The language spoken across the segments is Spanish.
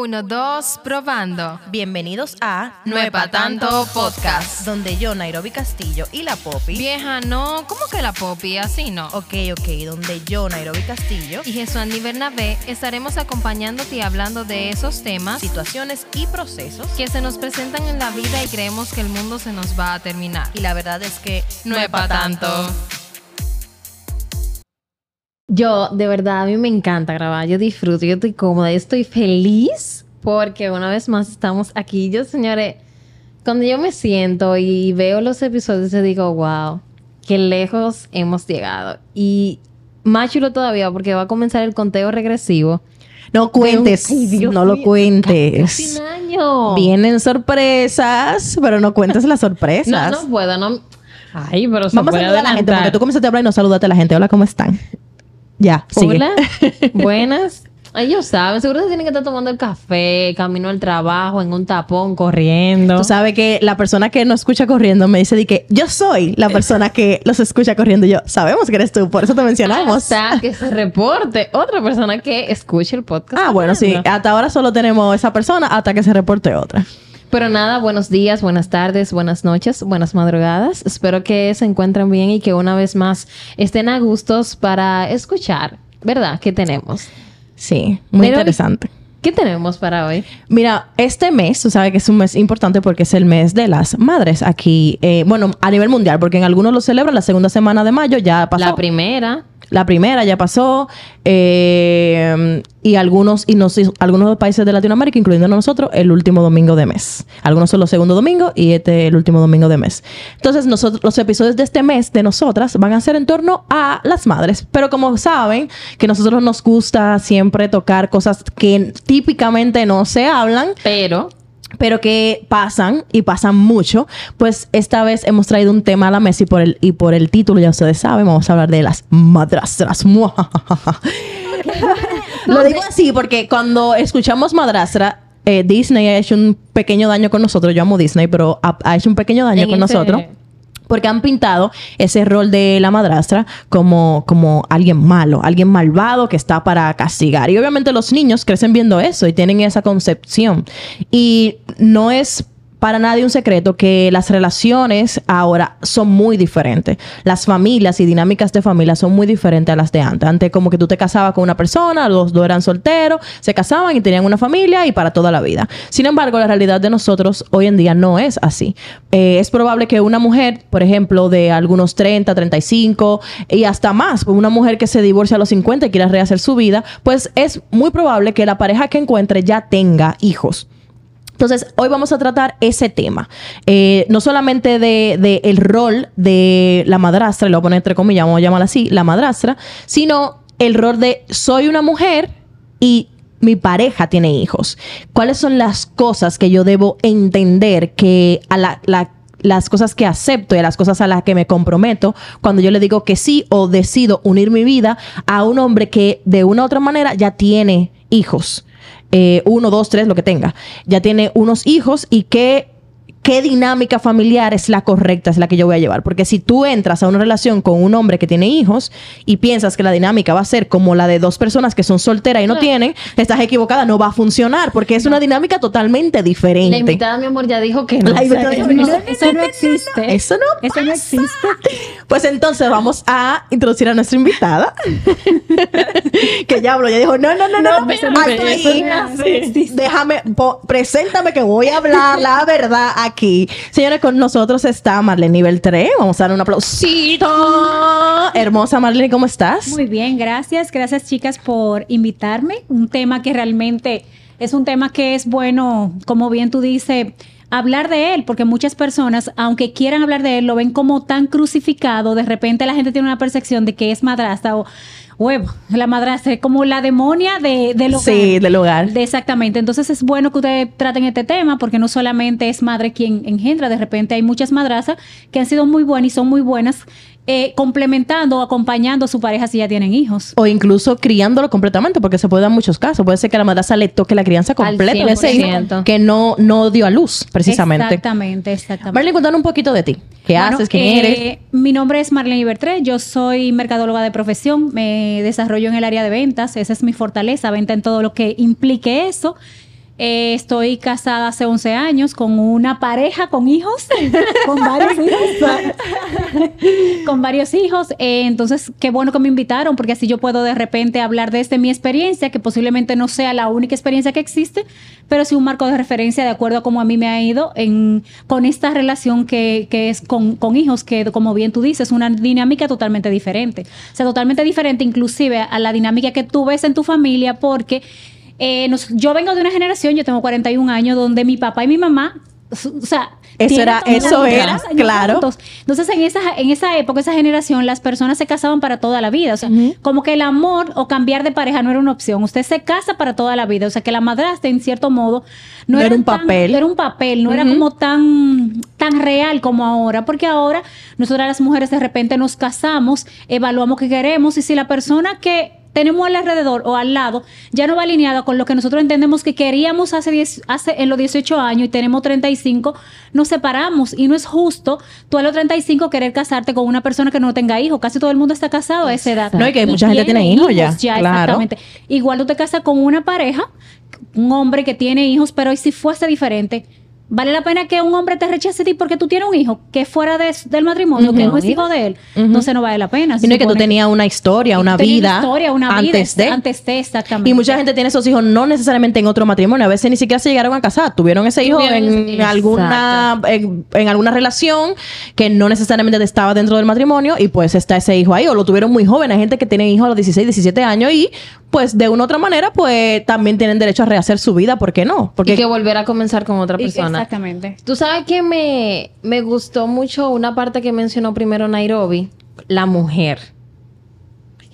Uno, dos, probando. Bienvenidos a No es pa' tanto podcast. donde yo, Nairobi Castillo y la Poppy. Vieja, no, ¿cómo que la Poppy? Así no. Ok, ok, donde yo, Nairobi Castillo, Y Jesús Andy Bernabé estaremos acompañándote y hablando de esos temas situaciones y procesos. que se nos presentan en la vida y creemos que el mundo se nos va a terminar. Y la verdad es que No es pa' tanto. Yo, de verdad, a mí me encanta grabar. Yo disfruto, yo estoy cómoda, yo estoy feliz porque una vez más estamos aquí. Yo, señores, cuando yo me siento y veo los episodios, yo digo, wow, qué lejos hemos llegado. Y más chulo todavía porque va a comenzar el conteo regresivo. No cuentes, Ay, Dios no lo cuentes. Casi un año. Vienen sorpresas, pero no cuentes las No, sorpresas. no puedo, no. Ay, pero se Vamos a puede saludar a la gente, adelantar. porque tú comenzaste a hablar y no saludaste a la gente. Hola, ¿cómo están? Ya, sigue. Hola, buenas. Ellos saben, seguro se tienen que estar tomando el café, camino al trabajo, en un tapón, corriendo. Tú sabes que la persona que no escucha corriendo me dice de que yo soy la persona que los escucha corriendo. Y yo, sabemos que eres tú, por eso te mencionamos. Hasta que se reporte otra persona que escuche el podcast. Ah, bueno, sí. Hasta ahora solo tenemos esa persona hasta que se reporte otra. Pero nada, buenos días, buenas tardes, buenas noches, buenas madrugadas. Espero que se encuentren bien y que una vez más estén a gustos para escuchar, ¿verdad? ¿Qué tenemos? Sí, muy Pero- interesante. ¿Qué tenemos para hoy? Mira, este mes, tú sabes que es un mes importante porque es el mes de las madres aquí, eh, bueno, a nivel mundial, porque en algunos lo celebran la segunda semana de mayo, ya pasó. La primera. La primera ya pasó, eh, y algunos, y no algunos países de Latinoamérica, incluyendo nosotros, el último domingo de mes. Algunos son los segundos domingos y este el último domingo de mes. Entonces, nosotros, los episodios de este mes de nosotras van a ser en torno a las madres. Pero como saben, que nosotros nos gusta siempre tocar cosas que típicamente no se hablan, Pero pero que pasan y pasan mucho, pues esta vez hemos traído un tema a la mesa y por el, y por el título, ya ustedes saben, vamos a hablar de las madrastras. Lo digo así porque cuando escuchamos madrastra, eh, Disney ha hecho un pequeño daño con nosotros. Yo amo Disney, pero ha, ha hecho un pequeño daño En con ese- nosotros. Porque han pintado ese rol de la madrastra como, como alguien malo, alguien malvado que está para castigar. Y obviamente los niños crecen viendo eso y tienen esa concepción. Y no es para nadie un secreto que las relaciones ahora son muy diferentes. Las familias y dinámicas de familia son muy diferentes a las de antes. Antes como que tú te casabas con una persona, los dos eran solteros, se casaban y tenían una familia y para toda la vida. Sin embargo, la realidad de nosotros hoy en día no es así. Eh, es probable que una mujer, por ejemplo, de algunos 30, 35 y hasta más, pues una mujer que se divorcia a los 50 y quiera rehacer su vida, pues es muy probable que la pareja que encuentre ya tenga hijos. Entonces, hoy vamos a tratar ese tema. Eh, no solamente de, el rol de la madrastra, lo voy a poner entre comillas, vamos a llamarla así, la madrastra, sino el rol de soy una mujer y mi pareja tiene hijos. ¿Cuáles son las cosas que yo debo entender que a la, la- las cosas que acepto y las cosas a las que me comprometo cuando yo le digo que sí o decido unir mi vida a un hombre que de una u otra manera ya tiene hijos? Eh, uno, dos, tres, lo que tenga. Ya tiene unos hijos y qué, qué dinámica familiar es la correcta, es la que yo voy a llevar. Porque si tú entras a una relación con un hombre que tiene hijos y piensas que la dinámica va a ser como la de dos personas que son solteras y no tienen, estás equivocada, no va a funcionar porque es una dinámica totalmente diferente. la invitada, mi amor, ya dijo que no. La O sea, no. Eso no existe. Eso no. Eso no existe. Pues entonces vamos a introducir a nuestra invitada. que ya habló, ya dijo, no, no, no, no, no, eso no alto es- ahí. eso no es Déjame, po- preséntame que voy a hablar la verdad aquí. Señores, con nosotros está Marlene nivel 3. Vamos a dar un aplausito. Hermosa Marlene, ¿cómo estás? Muy bien, gracias. Gracias, chicas, por invitarme. Un tema que realmente es un tema que es bueno, como bien tú dices, hablar de él, porque muchas personas, aunque quieran hablar de él, lo ven como tan crucificado. De repente la gente tiene una percepción de que es madrastra o huevo, la madrastra es como la demonia de, del hogar. Sí, del hogar. De- exactamente. Entonces es bueno que ustedes traten este tema porque no solamente es madre quien engendra, de repente hay muchas madrasas que han sido muy buenas y son muy buenas eh, complementando o acompañando a su pareja si ya tienen hijos. O incluso criándolo completamente, porque se puede dar muchos casos. Puede ser que la madrastra le toque la crianza completa de ese hijo 100%. que no, no dio a luz, precisamente. Exactamente, exactamente. Marlene, cuéntanos un poquito de ti. ¿Qué Bueno, haces? ¿Quién eh, eres? Mi nombre es Marlene Ibertré, yo soy mercadóloga de profesión, me desarrollo en el área de ventas, esa es mi fortaleza, venta en todo lo que implique eso. Eh, estoy casada hace 11 años con una pareja con hijos, con varios hijos. con varios hijos. Eh, entonces, qué bueno que me invitaron porque así yo puedo de repente hablar desde mi experiencia, que posiblemente no sea la única experiencia que existe, pero sí un marco de referencia de acuerdo a cómo a mí me ha ido en, con esta relación que, que es con, con hijos, que como bien tú dices, una dinámica totalmente diferente. O sea, totalmente diferente inclusive a la dinámica que tú ves en tu familia porque eh, nos- yo vengo de una generación, yo tengo 41 años, donde mi papá y mi mamá, o sea, Eso era- eso era, claro. juntos. Entonces, en esa, en esa época, esa generación, las personas se casaban para toda la vida. O sea, como que el amor o cambiar de pareja no era una opción. Usted se casa para toda la vida. O sea, que la madrastra, en cierto modo, no, No era un tan- papel. era un papel, no era como tan, tan real como ahora. Porque ahora, nosotras las mujeres de repente nos casamos, evaluamos qué queremos y si la persona que tenemos al alrededor o al lado ya no va alineada con lo que nosotros entendemos que queríamos hace, 10 hace en los 18 años y tenemos 35, nos separamos y no es justo tú a los 35 querer casarte con una persona que no tenga hijos. Casi todo el mundo está casado a esa edad. No, y que mucha gente tiene hijos ya, claro. Exactamente. Igual tú te casas con una pareja, un hombre que tiene hijos, pero ¿y si fuese diferente? ¿Vale la pena que un hombre te rechace a ti porque tú tienes un hijo que es fuera de- del matrimonio, que no es hijo de él? Entonces no vale la pena. Sino que tú tenías una historia, una vida, historia, una vida, antes de. antes de, exactamente. Y mucha gente tiene esos hijos no necesariamente en otro matrimonio, a veces ni siquiera se llegaron a casar, tuvieron ese hijo Tuvieron en alguna en, en alguna relación que no necesariamente estaba dentro del matrimonio y pues está ese hijo ahí o lo tuvieron muy joven, hay gente que tiene hijos a los 16, 17 años y pues de una u otra manera pues también tienen derecho a rehacer su vida, ¿por qué no? Porque y que volver a comenzar con otra persona. Exactamente. Tú sabes que me, me gustó mucho una parte que mencionó primero Nairobi, la mujer.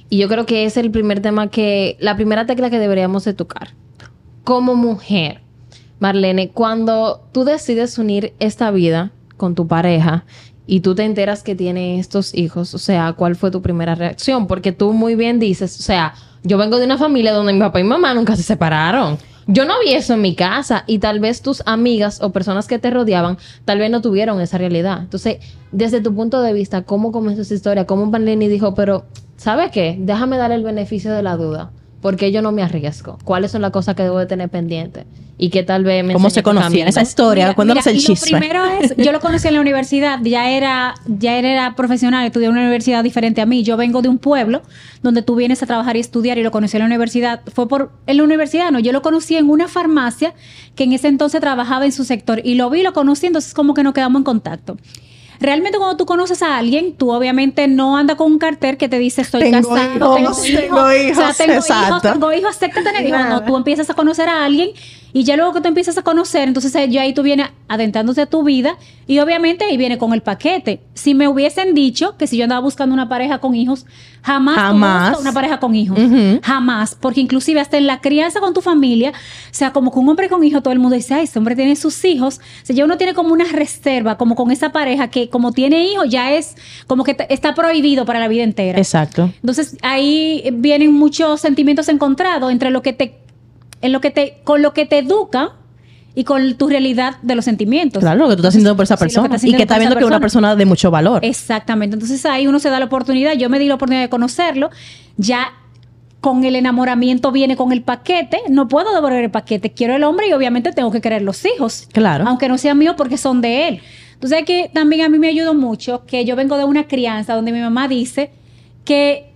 Y yo creo que es el primer tema que, la primera tecla que deberíamos de tocar. Como mujer, Marlene, cuando tú decides unir esta vida con tu pareja y tú te enteras que tiene estos hijos, o sea, ¿cuál fue tu primera reacción? Porque tú muy bien dices, o sea, yo vengo de una familia donde mi papá y mamá nunca se separaron. Yo no vi eso en mi casa y tal vez tus amigas o personas que te rodeaban tal vez no tuvieron esa realidad. Entonces, desde tu punto de vista, ¿cómo comenzó esa historia? ¿Cómo Marlene dijo, pero, ¿sabes qué? Déjame dar el beneficio de la duda. Porque yo no me arriesgo. ¿Cuáles son las cosas que debo de tener pendientes? Y que tal vez me ¿Cómo se conocían? Esa historia, Mira, cuéntanos mira, el lo chisme. primero es, yo lo conocí en la universidad, ya era, ya era profesional, estudié en una universidad diferente a mí. Yo vengo de un pueblo donde tú vienes a trabajar y estudiar y lo conocí en la universidad. Fue por, en la universidad, no, yo lo conocí en una farmacia que en ese entonces trabajaba en su sector y lo vi, lo conocí, entonces como que nos quedamos en contacto. Realmente cuando tú conoces a alguien, tú obviamente no andas con un cartel que te dice estoy Tengo casado, hijos, tengo, tengo hijos, o sea, hijos, tengo exacto. hijos, tengo hijos, acepta tener hijos. No, tú empiezas a conocer a alguien y ya luego que tú empiezas a conocer, entonces eh, ya ahí tú vienes adentrándose a tu vida y obviamente ahí viene con el paquete. Si me hubiesen dicho que si yo andaba buscando una pareja con hijos, jamás, Jamás. una pareja con hijos. Jamás. Porque inclusive hasta en la crianza con tu familia, o sea, como con un hombre con hijos, todo el mundo dice, ay, este hombre tiene sus hijos. O sea, ya uno tiene como una reserva, como con esa pareja que como tiene hijos, ya es como que está prohibido para la vida entera. Exacto. Entonces ahí vienen muchos sentimientos encontrados entre lo que te, en lo que te, con lo que te educa y con tu realidad de los sentimientos. Claro, lo que tú estás sintiendo por esa persona y que está viendo que es una persona de mucho valor. Exactamente. Entonces ahí uno se da la oportunidad. Yo me di la oportunidad de conocerlo. Ya con el enamoramiento viene con el paquete. No puedo devolver el paquete. Quiero el hombre y obviamente tengo que querer los hijos. Claro. Aunque no sean míos porque son de él. Entonces que también a mí me ayudó mucho que yo vengo de una crianza donde mi mamá dice que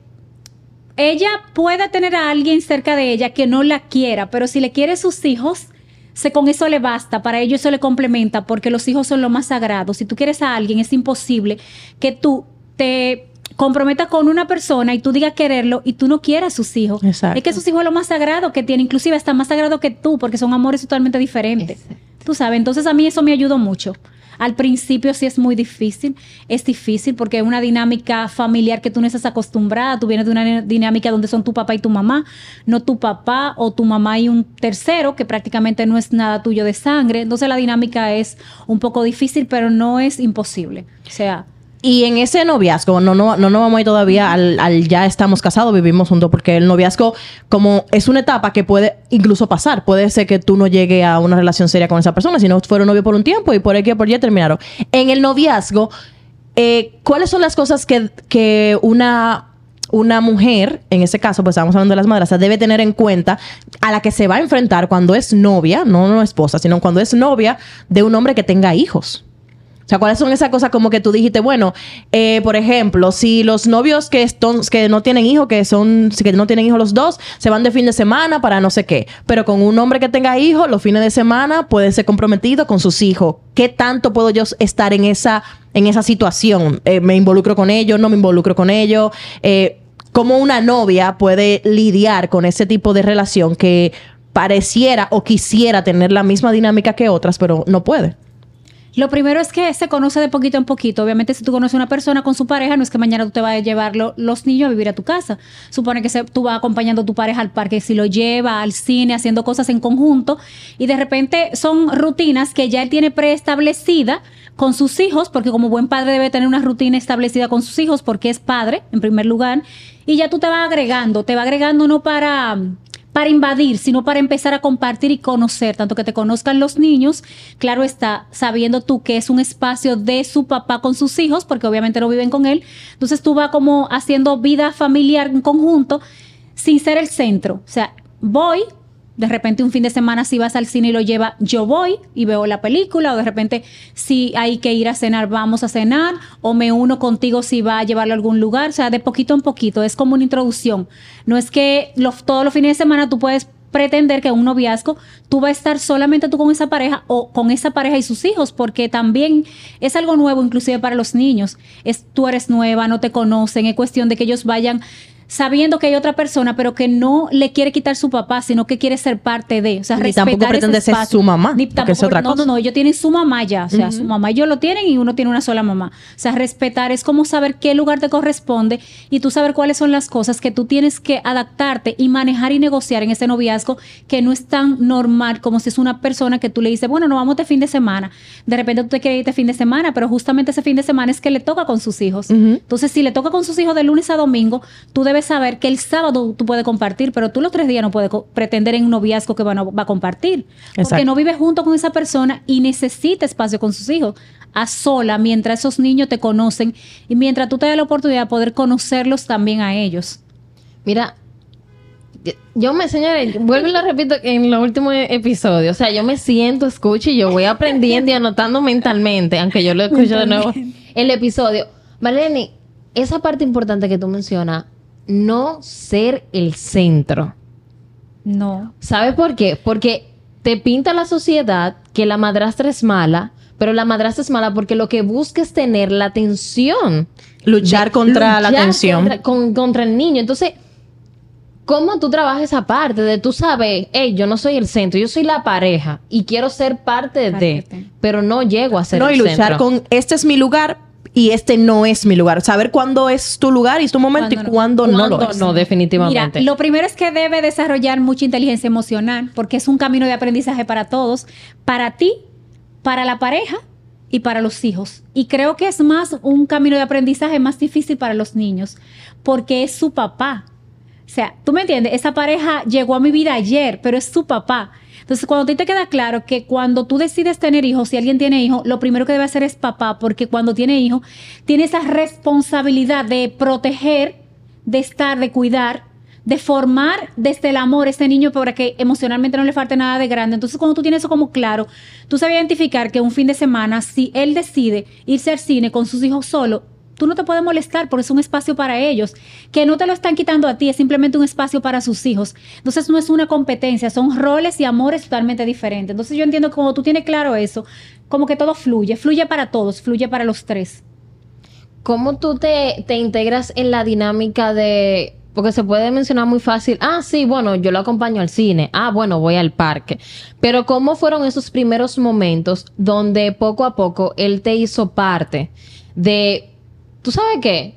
ella puede tener a alguien cerca de ella que no la quiera, pero si le quiere sus hijos, se con eso le basta, para ello eso le complementa, porque los hijos son lo más sagrado. Si tú quieres a alguien, es imposible que tú te comprometas con una persona y tú digas quererlo y tú no quieras a sus hijos. Exacto. Es que sus hijos es lo más sagrado que tiene, inclusive hasta más sagrado que tú, porque son amores totalmente diferentes. Exacto. Tú sabes, entonces a mí eso me ayudó mucho. Al principio sí es muy difícil, es difícil porque es una dinámica familiar que tú no estás acostumbrada, tú vienes de una dinámica donde son tu papá y tu mamá, no tu papá o tu mamá y un tercero que prácticamente no es nada tuyo de sangre, entonces la dinámica es un poco difícil, pero no es imposible. O sea, Y en ese noviazgo, no, no, no nos vamos a ir todavía al, ya estamos casados, vivimos juntos, porque el noviazgo, como es una etapa que puede incluso pasar, puede ser que tú no llegues a una relación seria con esa persona, si no fueron novios por un tiempo y por aquí por ya terminaron. En el noviazgo, eh, ¿cuáles son las cosas que, que una una mujer, en ese caso, pues estamos hablando de las madrastras, debe tener en cuenta a la que se va a enfrentar cuando es novia, no, no esposa, sino cuando es novia de un hombre que tenga hijos. O sea, ¿cuáles son esas cosas como que tú dijiste? Bueno, eh, por ejemplo, si los novios que, que no tienen hijos, que son, que no tienen hijos los dos, se van de fin de semana para no sé qué. Pero con un hombre que tenga hijos, los fines de semana puede ser comprometido con sus hijos. ¿Qué tanto puedo yo estar en esa, en esa situación? Eh, ¿Me involucro con ellos? ¿No me involucro con ellos? Eh, ¿Cómo una novia puede lidiar con ese tipo de relación que pareciera o quisiera tener la misma dinámica que otras, pero no puede? Lo primero es que se conoce de poquito en poquito. Obviamente, si tú conoces a una persona con su pareja, no es que mañana tú te vas a llevar lo- los niños a vivir a tu casa. Supone que se- tú vas acompañando a tu pareja al parque, si lo lleva al cine, haciendo cosas en conjunto. Y de repente son rutinas que ya él tiene preestablecida con sus hijos, porque como buen padre debe tener una rutina establecida con sus hijos, porque es padre, en primer lugar. Y ya tú te vas agregando, te va agregando no para para invadir, sino para empezar a compartir y conocer, tanto que te conozcan los niños, claro está, sabiendo tú que es un espacio de su papá con sus hijos, porque obviamente no viven con él, entonces tú vas como haciendo vida familiar en conjunto sin ser el centro, o sea, voy, de repente un fin de semana si vas al cine y lo lleva, yo voy y veo la película, o de repente si hay que ir a cenar, vamos a cenar, o me uno contigo si va a llevarlo a algún lugar, o sea, de poquito en poquito, es como una introducción. No es que los, todos los fines de semana tú puedes pretender que un noviazgo tú vas a estar solamente tú con esa pareja o con esa pareja y sus hijos, porque también es algo nuevo inclusive para los niños. Es tú eres nueva, no te conocen, es cuestión de que ellos vayan sabiendo que hay otra persona, pero que no le quiere quitar su papá, sino que quiere ser parte de, o sea, Ni respetar tampoco pretende ser su mamá, Ni porque es tampoco- otra no, cosa. no, no, ellos tienen su mamá ya, o sea, su mamá y yo lo tienen y uno tiene una sola mamá. O sea, respetar es como saber qué lugar te corresponde y tú saber cuáles son las cosas que tú tienes que adaptarte y manejar y negociar en ese noviazgo que no es tan normal como si es una persona que tú le dices, bueno, no vamos de fin de semana. De repente tú te quieres ir de fin de semana, pero justamente ese fin de semana es que le toca con sus hijos. Entonces, si le toca con sus hijos de lunes a domingo, tú debes saber que el sábado tú puedes compartir, pero tú los tres días no puedes pretender en un noviazgo que va, no- va a compartir. Porque no vive junto con esa persona y necesita espacio con sus hijos. A sola, mientras esos niños te conocen y mientras tú te das la oportunidad de poder conocerlos también a ellos. Mira, yo me, señores, vuelvo y lo repito en los últimos episodios. O sea, yo me siento, escucho y yo voy aprendiendo y anotando mentalmente, aunque yo lo escucho de nuevo, el episodio. Marlene, esa parte importante que tú mencionas, no ser el centro. No. ¿Sabes por qué? Porque te pinta la sociedad que la madrastra es mala, pero la madrastra es mala porque lo que busca es tener la atención. Luchar de- contra la luchar tensión. Contra, con- contra el niño. Entonces, ¿cómo tú trabajas esa parte de tú sabes, hey, yo no soy el centro, yo soy la pareja y quiero ser parte Parte de, de. pero no llego a ser No, el y luchar centro. con este es mi lugar y este no es mi lugar. Saber cuándo es tu lugar y tu momento Cuándo y no. cuándo no lo ¿Cuándo es. No, Mira, definitivamente. lo primero es que debe desarrollar mucha inteligencia emocional, porque es un camino de aprendizaje para todos, para ti, para la pareja y para los hijos. Y creo que es más un camino de aprendizaje más difícil para los niños, porque es su papá. O sea, tú me entiendes, esa pareja llegó a mi vida ayer, pero es su papá. Entonces, cuando a ti te queda claro que cuando tú decides tener hijos, si alguien tiene hijos, lo primero que debe hacer es papá, porque cuando tiene hijos, tiene esa responsabilidad de proteger, de estar, de cuidar, de formar desde el amor a este niño para que emocionalmente no le falte nada de grande. Entonces, cuando tú tienes eso como claro, tú sabes identificar que un fin de semana, si él decide irse al cine con sus hijos solo, tú no te puedes molestar porque es un espacio para ellos, que no te lo están quitando a ti, es simplemente un espacio para sus hijos. Entonces no es una competencia, son roles y amores totalmente diferentes. Entonces yo entiendo que cuando tú tienes claro eso, como que todo fluye, fluye para todos, fluye para los tres. ¿Cómo tú te, te integras en la dinámica de... Porque se puede mencionar muy fácil, ah, sí, bueno, yo lo acompaño al cine, ah, bueno, voy al parque. Pero ¿cómo fueron esos primeros momentos donde poco a poco él te hizo parte de, ¿tú sabes qué?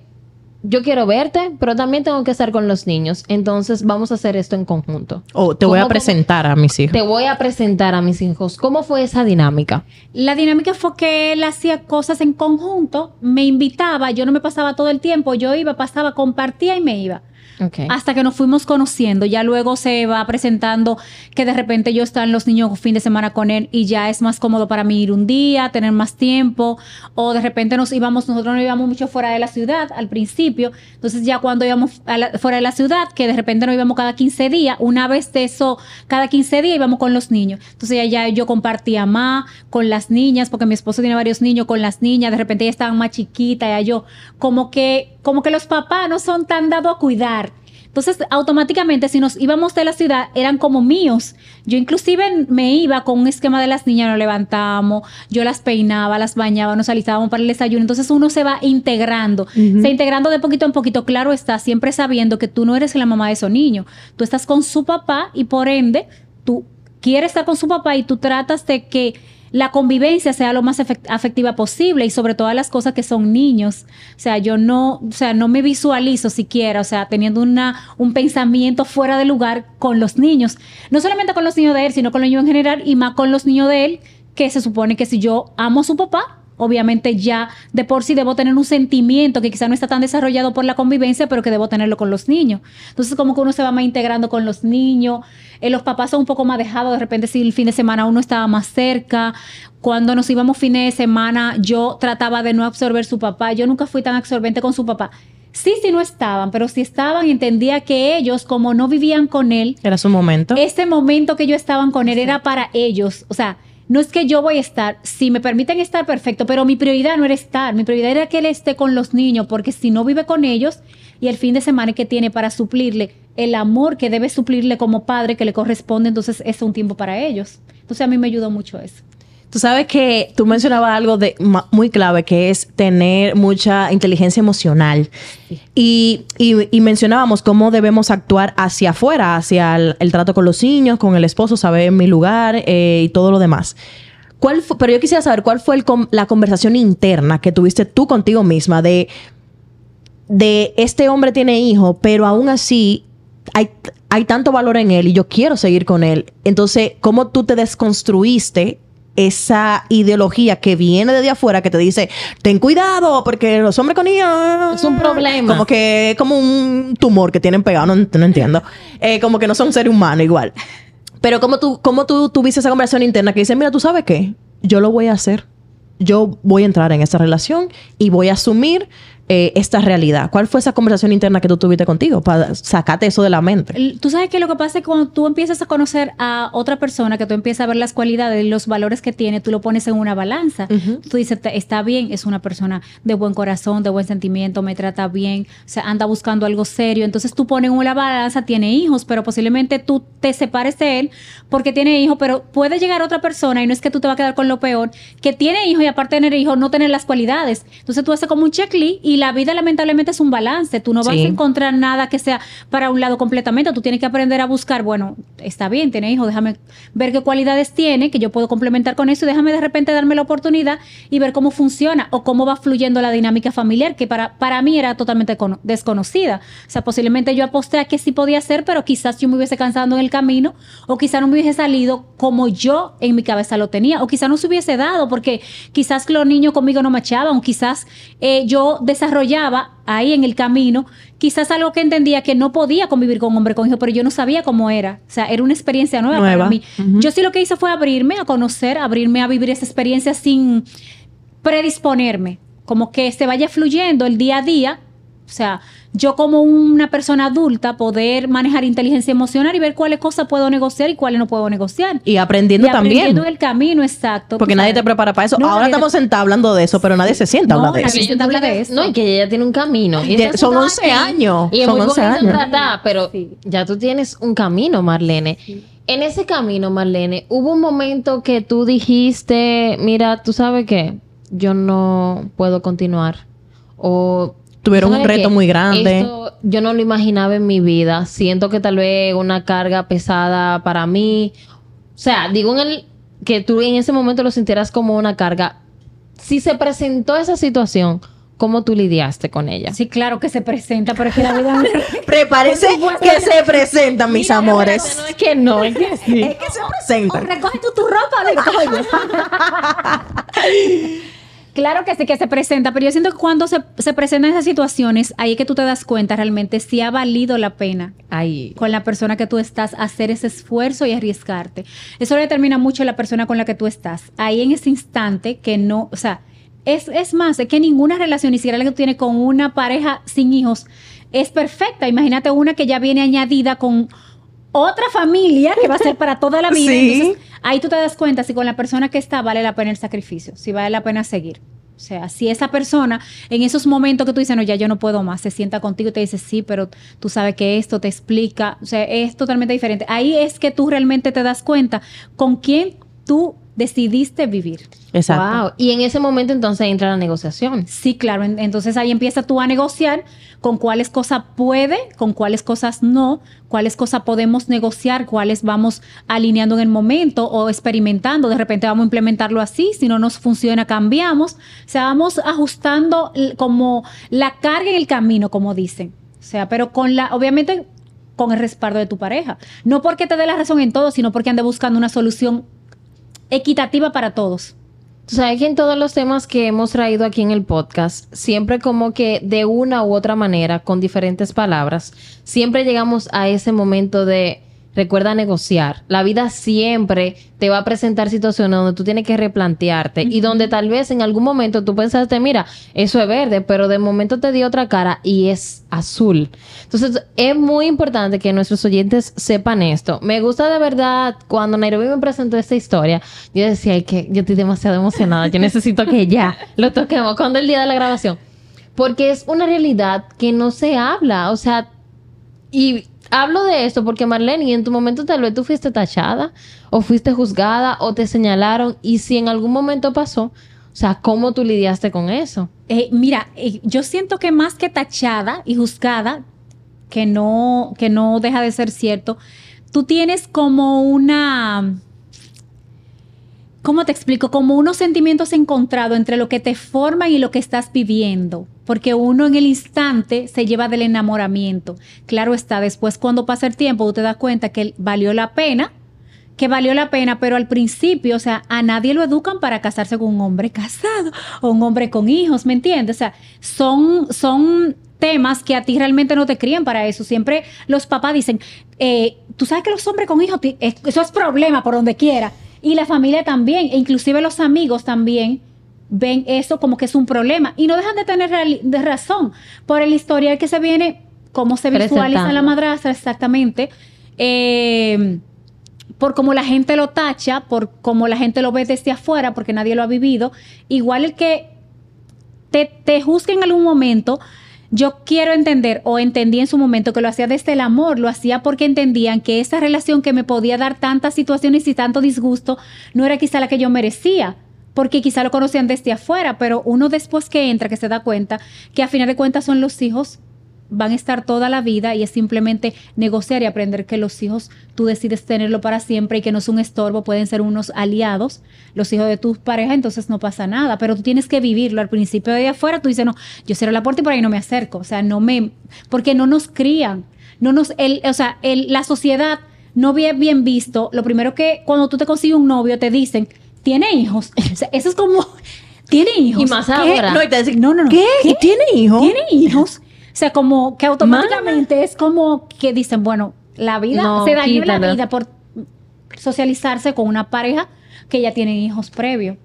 Yo quiero verte, pero también tengo que estar con los niños, entonces vamos a hacer esto en conjunto. O te voy a ¿Cómo- presentar a mis hijos. Te voy a presentar a mis hijos. ¿Cómo fue esa dinámica? La dinámica fue que él hacía cosas en conjunto, me invitaba, yo no me pasaba todo el tiempo, yo iba, pasaba, compartía y me iba. Hasta que nos fuimos conociendo. Ya luego se va presentando que de repente yo están los niños fin de semana con él y ya es más cómodo para mí ir un día, tener más tiempo. O de repente nos íbamos, nosotros nos íbamos mucho fuera de la ciudad al principio. Entonces ya cuando íbamos la- fuera de la ciudad, que de repente nos íbamos cada 15 días, una vez de eso, cada 15 días íbamos con los niños. Entonces ya, ya yo compartía más con las niñas, porque mi esposo tiene varios niños con las niñas, de repente ya estaban más chiquitas, ya yo, como que, como que los papás no son tan dados a cuidar. Entonces, automáticamente, si nos íbamos de la ciudad, eran como míos. Yo inclusive me iba con un esquema de las niñas, nos levantamos, yo las peinaba, las bañaba, nos alistábamos para el desayuno. Entonces uno se va integrando, se integrando de poquito en poquito. Claro está, siempre sabiendo que tú no eres la mamá de esos niños. Tú estás con su papá y por ende, tú quieres estar con su papá y tú tratas de que la convivencia sea lo más afectiva posible y sobre todas las cosas que son niños. O sea, yo no, o sea, no me visualizo siquiera, o sea, teniendo una, un pensamiento fuera de lugar con los niños. No solamente con los niños de él, sino con los niños en general y más con los niños de él, que se supone que si yo amo a su papá, obviamente ya de por sí debo tener un sentimiento que quizá no está tan desarrollado por la convivencia, pero que debo tenerlo con los niños. Entonces, como que uno se va más integrando con los niños. Eh, los papás son un poco más dejados, de repente si el fin de semana uno estaba más cerca. Cuando nos íbamos fines de semana, yo trataba de no absorber su papá. Yo nunca fui tan absorbente con su papá. Sí, sí, no estaban, pero si estaban, entendía que ellos, como no vivían con él, Era su momento. ese momento que ellos estaban con él era para ellos. O sea, no es que yo voy a estar, si me permiten estar, perfecto, pero mi prioridad no era estar, mi prioridad era que él esté con los niños, porque si no vive con ellos y el fin de semana que tiene para suplirle el amor que debe suplirle como padre que le corresponde, entonces es un tiempo para ellos. Entonces a mí me ayudó mucho eso. Tú sabes que tú mencionabas algo de muy clave que es tener mucha inteligencia emocional. Y, y- y mencionábamos cómo debemos actuar hacia afuera, hacia el, el trato con los niños, con el esposo, saber mi lugar eh, y todo lo demás. ¿Cuál pero yo quisiera saber cuál fue el la conversación interna que tuviste tú contigo misma de, de este hombre tiene hijo, pero aún así hay, hay tanto valor en él y yo quiero seguir con él. Entonces, ¿cómo tú te desconstruiste esa ideología que viene de afuera que te dice, ten cuidado porque los hombres con hijos Es un problema. Como que como un tumor que tienen pegado, no, no entiendo. Eh, como que no son seres humanos igual. Pero como tú, cómo tú tuviste esa conversación interna que dice, mira, ¿tú sabes qué? Yo lo voy a hacer. Yo voy a entrar en esta relación y voy a asumir eh, esta realidad. ¿Cuál fue esa conversación interna que tú tuviste contigo para sacarte eso de la mente? Tú sabes que lo que pasa es que cuando tú empiezas a conocer a otra persona, que tú empiezas a ver las cualidades y los valores que tiene, tú lo pones en una balanza. Tú dices, "Te- está bien, es una persona de buen corazón, de buen sentimiento, me trata bien, o sea, anda buscando algo serio. Entonces tú pones en una balanza, tiene hijos, pero posiblemente tú te separes de él porque tiene hijos, pero puede llegar otra persona y no es que tú te vas a quedar con lo peor, que tiene hijos y aparte de tener hijos, no tener las cualidades. Entonces tú haces como un checklist y la vida lamentablemente es un balance. Tú no vas Sí. a encontrar nada que sea para un lado completamente. Tú tienes que aprender a buscar, bueno, está bien, tiene hijos, déjame ver qué cualidades tiene, que yo puedo complementar con eso y déjame de repente darme la oportunidad y ver cómo funciona o cómo va fluyendo la dinámica familiar, que para, para mí era totalmente cono- desconocida. O sea, posiblemente yo aposté a que sí podía ser, pero quizás yo me hubiese cansado en el camino o quizás no me hubiese salido como yo en mi cabeza lo tenía o quizás no se hubiese dado porque quizás los niños conmigo no machaban o quizás eh, yo desarrollaba ahí en el camino quizás algo que entendía que no podía convivir con hombre con hijo, pero yo no sabía cómo era. O sea, era una experiencia nueva, Nueva. para mí. Yo sí lo que hice fue abrirme a conocer, abrirme a vivir esa experiencia sin predisponerme, como que se vaya fluyendo el día a día. O sea, yo como una persona adulta poder manejar inteligencia emocional y ver cuáles cosas puedo negociar y cuáles no puedo negociar. Y aprendiendo Y también. aprendiendo en el camino, exacto. Porque nadie sabes. te prepara para eso. No, Ahora estamos sentados hablando de eso, pero nadie se sienta a No, hablar de eso. se sienta a hablar de eso. No, y que ella tiene un camino. Y son está 11 aquí. años, Y es son muy 11 bonito años. tratar, pero Sí. ya tú tienes un camino, Marlene. En ese camino, Marlene, hubo un momento que tú dijiste, mira, tú sabes qué, yo no puedo continuar. O Tuvieron un ¿sabes reto qué? muy grande. Esto yo no lo imaginaba en mi vida. Siento que tal vez una carga pesada para mí. O sea, digo en el que tú en ese momento lo sintieras como una carga. Si se presentó esa situación, ¿cómo tú lidiaste con ella? Sí, claro que se presenta, pero es que la vida... Prepárense que se presentan, mis amores. No es que no, es que sí. Es que se presentan. Recoge tú tu ropa de coño. Claro que sí que se presenta, pero yo siento que cuando se, se presentan esas situaciones, ahí es que tú te das cuenta realmente si ha valido la pena Ay. con la persona que tú estás hacer ese esfuerzo y arriesgarte. Eso lo determina mucho la persona con la que tú estás. Ahí en ese instante que no, o sea, es, es más, es que ninguna relación, ni siquiera la que tú tienes con una pareja sin hijos, es perfecta. Imagínate una que ya viene añadida con otra familia que va a ser para toda la vida. Sí. Entonces, ahí tú te das cuenta si con la persona que está vale la pena el sacrificio, si vale la pena seguir. O sea, si esa persona en esos momentos que tú dices, no, ya yo no puedo más, se sienta contigo y te dice, sí, pero tú sabes que esto te explica, o sea, es totalmente diferente. Ahí es que tú realmente te das cuenta con quién tú decidiste vivir. Exacto. Wow. Y en ese momento entonces entra la negociación. Sí, claro. en- Entonces ahí empieza tú a negociar con cuáles cosas puede, con cuáles cosas no, cuáles cosas podemos negociar, cuáles vamos alineando en el momento o experimentando. De repente vamos a implementarlo así, si no nos funciona, cambiamos. O sea, vamos ajustando como la carga en el camino, como dicen. O sea, pero con la, obviamente, con el respaldo de tu pareja. No porque te dé la razón en todo, sino porque ande buscando una solución equitativa para todos. Tú sabes que en todos los temas que hemos traído aquí en el podcast, siempre como que de una u otra manera, con diferentes palabras, siempre llegamos a ese momento de recuerda negociar. La vida siempre te va a presentar situaciones donde tú tienes que replantearte y donde tal vez en algún momento tú pensaste, mira, eso es verde, pero de momento te dio otra cara y es azul. Entonces, es muy importante que nuestros oyentes sepan esto. Me gusta de verdad cuando Nairobi me presentó esta historia, yo decía, "Ay, que yo estoy demasiado emocionada, yo necesito que ya lo toquemos cuando el día de la grabación. Porque es una realidad que no se habla, o sea, y hablo de esto porque Marlene, en tu momento tal vez tú fuiste tachada o fuiste juzgada o te señalaron y si en algún momento pasó, o sea, ¿cómo tú lidiaste con eso? Eh, mira, eh, yo siento que más que tachada y juzgada, que no, que no deja de ser cierto, tú tienes como una, ¿cómo te explico? Como unos sentimientos encontrados entre lo que te forman y lo que estás viviendo. Porque uno en el instante se lleva del enamoramiento. Claro está, después cuando pasa el tiempo, tú te das cuenta que valió la pena, que valió la pena, pero al principio, o sea, a nadie lo educan para casarse con un hombre casado o un hombre con hijos, ¿me entiendes? O sea, son, son temas que a ti realmente no te crían para eso. Siempre los papás dicen, eh, tú sabes que los hombres con hijos, es- eso es problema por donde quiera. Y la familia también, e inclusive los amigos también ven eso como que es un problema y no dejan de tener de razón por el historial que se viene, cómo se visualiza la madrastra exactamente, eh, por cómo la gente lo tacha, por cómo la gente lo ve desde afuera, porque nadie lo ha vivido. Igual el que te, te juzgue en algún momento, yo quiero entender o entendí en su momento que lo hacía desde el amor, lo hacía porque entendían que esa relación que me podía dar tantas situaciones y tanto disgusto no era quizá la que yo merecía. Porque quizá lo conocían desde afuera, pero uno después que entra, que se da cuenta que a final de cuentas son los hijos, van a estar toda la vida y es simplemente negociar y aprender que los hijos tú decides tenerlo para siempre y que no es un estorbo, pueden ser unos aliados, los hijos de tus parejas, entonces no pasa nada, pero tú tienes que vivirlo. Al principio de ahí afuera tú dices, no, yo cierro la puerta y por ahí no me acerco, o sea, no me, porque no nos crían, no nos, el, o sea, el, la sociedad no bien, bien visto, lo primero que cuando tú te consigues un novio te dicen, tiene hijos, o sea, eso es como, tiene hijos. Y más ¿Qué? ahora. No, y te dicen, No, no, no. ¿Qué? ¿Y tiene hijos? ¿Tiene hijos? O sea, como que automáticamente es como que dicen, bueno, la vida No, se dañó la vida por socializarse con una pareja que ya tienen hijos previos.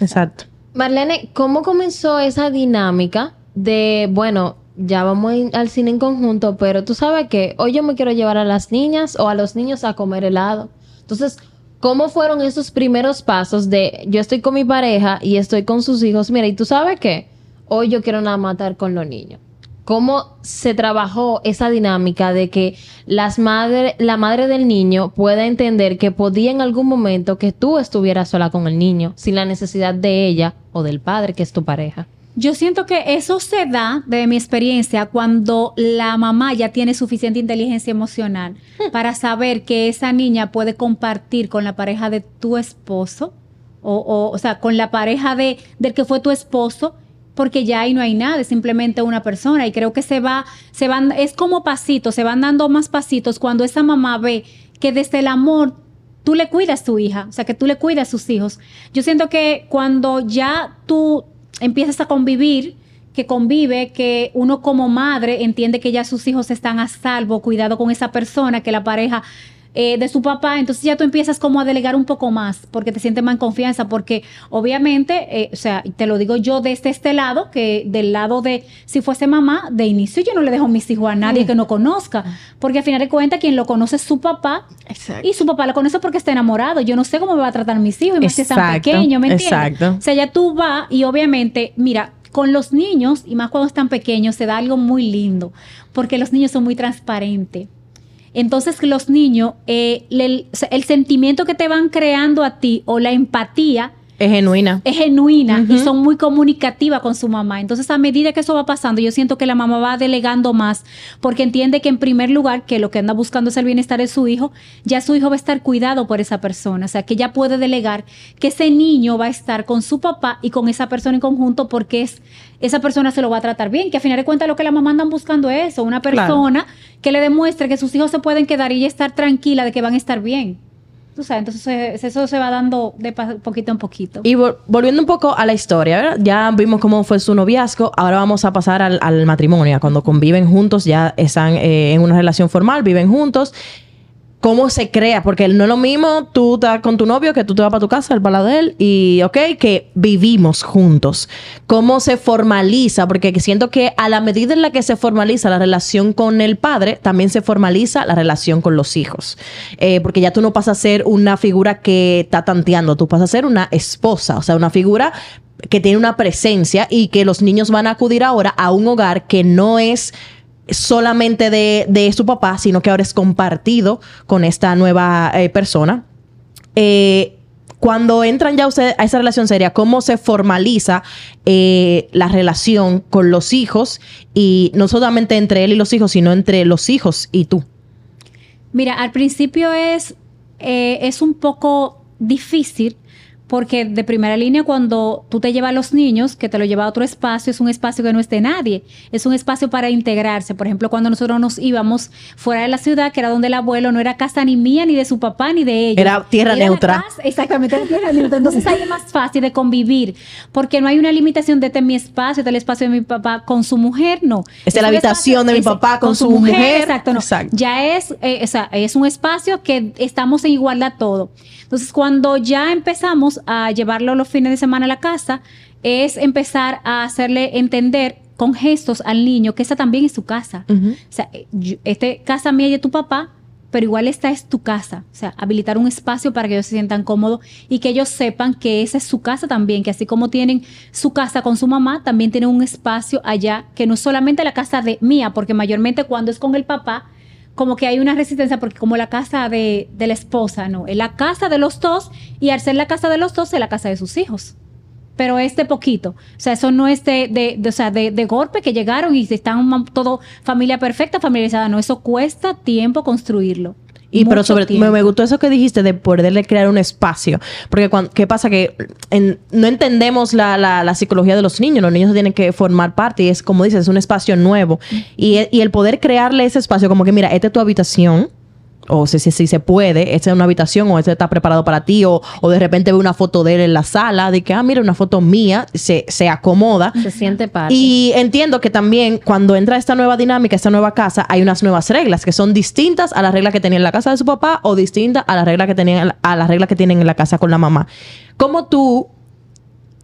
Exacto. Marlene, ¿cómo comenzó esa dinámica de, bueno, ya vamos al cine en conjunto, pero tú sabes que hoy yo me quiero llevar a las niñas o a los niños a comer helado? Entonces, ¿cómo fueron esos primeros pasos de yo estoy con mi pareja y estoy con sus hijos? Mira, y tú sabes qué, hoy yo quiero nada matar con los niños. ¿Cómo se trabajó esa dinámica de que las madre, la madre del niño pueda entender que podía en algún momento que tú estuvieras sola con el niño, sin la necesidad de ella o del padre, que es tu pareja? Yo siento que eso se da, de mi experiencia, cuando la mamá ya tiene suficiente inteligencia emocional para saber que esa niña puede compartir con la pareja de tu esposo, o, o, o sea, con la pareja de, del que fue tu esposo, porque ya ahí no hay nada, es simplemente una persona. Y creo que se va, se van, es como pasitos, se van dando más pasitos cuando esa mamá ve que desde el amor tú le cuidas a tu hija, o sea, que tú le cuidas a sus hijos. Yo siento que cuando ya tú empiezas a convivir, que convive, que uno como madre entiende que ya sus hijos están a salvo, cuidado con esa persona, que la pareja eh, de su papá, entonces ya tú empiezas como a delegar un poco más, porque te sientes más en confianza, porque obviamente, eh, o sea, te lo digo yo desde este lado, que del lado de, si fuese mamá, de inicio yo no le dejo mis hijos a nadie que no conozca, porque al final de cuentas quien lo conoce es su papá, y su papá lo conoce porque está enamorado, yo no sé cómo me va a tratar mis hijos, y más si están Exacto, pequeños, ¿me entiendes? exacto. O sea, ya tú vas y obviamente, mira, con los niños, y más cuando están pequeños, se da algo muy lindo, porque los niños son muy transparentes. Entonces los niños, eh, el sentimiento que te van creando a ti o la empatía Es genuina. es genuina y son muy comunicativas con su mamá. Entonces, a medida que eso va pasando, yo siento que la mamá va delegando más porque entiende que en primer lugar, que lo que anda buscando es el bienestar de su hijo, ya su hijo va a estar cuidado por esa persona. O sea, que ella puede delegar que ese niño va a estar con su papá y con esa persona en conjunto porque es esa persona se lo va a tratar bien, que a final de cuentas lo que la mamá andan buscando es eso, una Claro. persona que le demuestre que sus hijos se pueden quedar y ella estar tranquila de que van a estar bien. Tú sabes, entonces eso se va dando de poquito en poquito. Y vol- volviendo un poco a la historia, ¿verdad? ya vimos cómo fue su noviazgo, ahora vamos a pasar al, al matrimonio, cuando conviven juntos, ya están eh, en una relación formal, viven juntos. ¿Cómo se crea? Porque no es lo mismo tú estás con tu novio que tú te vas para tu casa, el balado de él, y ok, que vivimos juntos. ¿Cómo se formaliza? Porque siento que a la medida en la que se formaliza la relación con el padre, también se formaliza la relación con los hijos. Eh, porque ya tú no pasas a ser una figura que está tanteando, tú pasas a ser una esposa, o sea, una figura que tiene una presencia y que los niños van a acudir ahora a un hogar que no es solamente de, de su papá, sino que ahora es compartido con esta nueva eh, persona. Eh, cuando entran ya ustedes a esa relación seria, ¿cómo se formaliza eh, la relación con los hijos? Y no solamente entre él y los hijos, sino entre los hijos y tú. Mira, al principio es, es un poco difícil porque de primera línea cuando tú te llevas a los niños, que te lo lleva a otro espacio, es un espacio que no es de nadie, es un espacio para integrarse. Por ejemplo, cuando nosotros nos íbamos fuera de la ciudad, que era donde el abuelo no era casa ni mía, ni de su papá, ni de ellos. Era tierra la neutra. casa- exactamente, era tierra neutra. Entonces ahí es más fácil de convivir, porque no hay una limitación de este es mi espacio, este es el espacio de mi papá con su mujer, no. Esta es la habitación de mi papá con su mujer. Exacto, no. Exacto. Ya es, eh, o sea, es un espacio que estamos en igualdad todo. Entonces, cuando ya empezamos a llevarlo los fines de semana a la casa, es empezar a hacerle entender con gestos al niño que esta también es su casa. O sea, eh, yo- este casa mía y de tu papá, pero igual esta es tu casa. O sea, habilitar un espacio para que ellos se sientan cómodos y que ellos sepan que esa es su casa también, que así como tienen su casa con su mamá, también tienen un espacio allá que no es solamente la casa de mía, porque mayormente cuando es con el papá, como que hay una resistencia, porque como la casa de, de la esposa, no, es la casa de los dos y al ser la casa de los dos es la casa de sus hijos pero es de poquito. O sea, eso no es de, de, o sea, de, golpe que llegaron y están todo familia perfecta, familiarizada. No, eso cuesta tiempo construirlo. Y pero sobre tiempo. me, me gustó eso que dijiste de poderle crear un espacio. Porque cuando, ¿qué pasa? Que en- no entendemos la, la- la psicología de los niños. Los niños tienen que formar parte y es, como dices, es un espacio nuevo. Y, e- y el poder crearle ese espacio, como que mira, esta es tu habitación. O si, si, si se puede, esta es una habitación o este está preparado para ti. O, o de repente ve una foto de él en la sala, de que, ah, mira, una foto mía, se, se acomoda. Se siente parte. Y entiendo que también cuando entra esta nueva dinámica, esta nueva casa, hay unas nuevas reglas que son distintas a las reglas que tenía en la casa de su papá o distintas a las reglas que tenían a las reglas que tienen en la casa con la mamá. ¿Cómo tú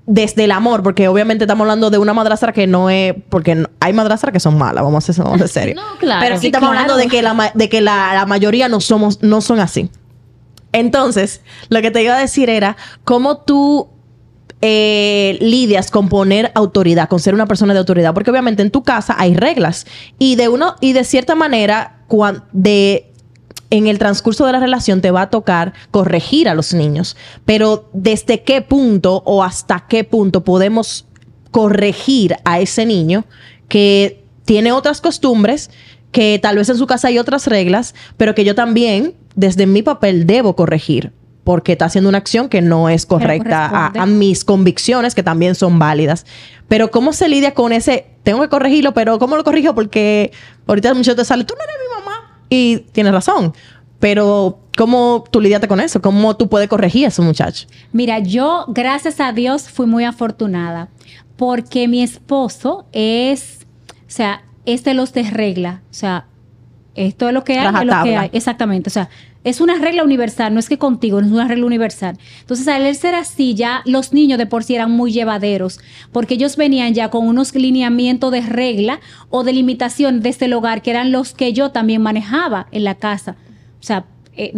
desde el amor, porque obviamente estamos hablando de una madrastra que no es, porque hay madrastras que son malas, vamos a ser vamos a ser serios. No, claro. Pero aquí Sí, estamos claro. hablando de que la de que la, la mayoría no somos no son así. Entonces, lo que te iba a decir era cómo tú eh, lidias con poner autoridad, con ser una persona de autoridad, porque obviamente en tu casa hay reglas y de uno y de cierta manera de en el transcurso de la relación te va a tocar corregir a los niños, pero desde qué punto o hasta qué punto podemos corregir a ese niño que tiene otras costumbres, que tal vez en su casa hay otras reglas, pero que yo también, desde mi papel, debo corregir, porque está haciendo una acción que no es correcta a, mis convicciones, que también son válidas. Pero ¿cómo se lidia con ese? Tengo que corregirlo, pero ¿cómo lo corrijo? Porque ahorita mucho te sale, tú no eres mi mamá. Y tienes razón. Pero ¿cómo tú lidiaste con eso? ¿Cómo tú puedes corregir a ese muchacho? Mira, yo, gracias a Dios, fui muy afortunada. porque mi esposo es, o sea, es de los de regla, o sea, esto es lo que hay, es lo que hay. Exactamente, o sea, es una regla universal, no es que contigo, no es una regla universal. Entonces, al él ser así, ya los niños de por sí eran muy llevaderos, porque ellos venían ya con unos lineamientos de regla o de limitación de este hogar, que eran los que yo también manejaba en la casa. O sea, eh,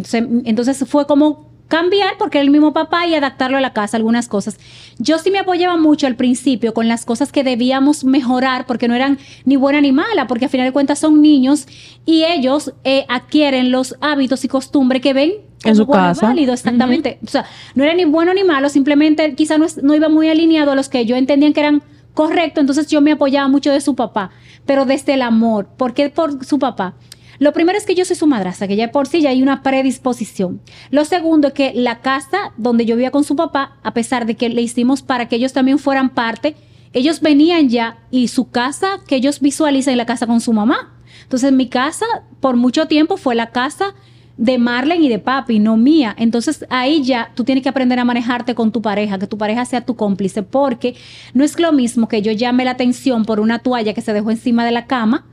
entonces fue como cambiar porque era el mismo papá y adaptarlo a la casa, algunas cosas. Yo sí me apoyaba mucho al principio con las cosas que debíamos mejorar porque no eran ni buena ni mala, porque al final de cuentas son niños y ellos eh, adquieren los hábitos y costumbres que ven En su bueno casa. válido, exactamente. O sea, no era ni bueno ni malo, simplemente quizá no, es- no iba muy alineado a los que yo entendía que eran correctos, entonces yo me apoyaba mucho de su papá, pero desde el amor. ¿Por qué por su papá? Lo primero es que yo soy su madrastra, que ya por sí ya hay una predisposición. Lo segundo es que la casa donde yo vivía con su papá, a pesar de que le hicimos para que ellos también fueran parte, ellos venían ya y su casa que ellos visualizan la casa con su mamá. Entonces mi casa por mucho tiempo fue la casa de Marlene y de papi, no mía. Entonces ahí ya tú tienes que aprender a manejarte con tu pareja, que tu pareja sea tu cómplice, porque no es lo mismo que yo llame la atención por una toalla que se dejó encima de la cama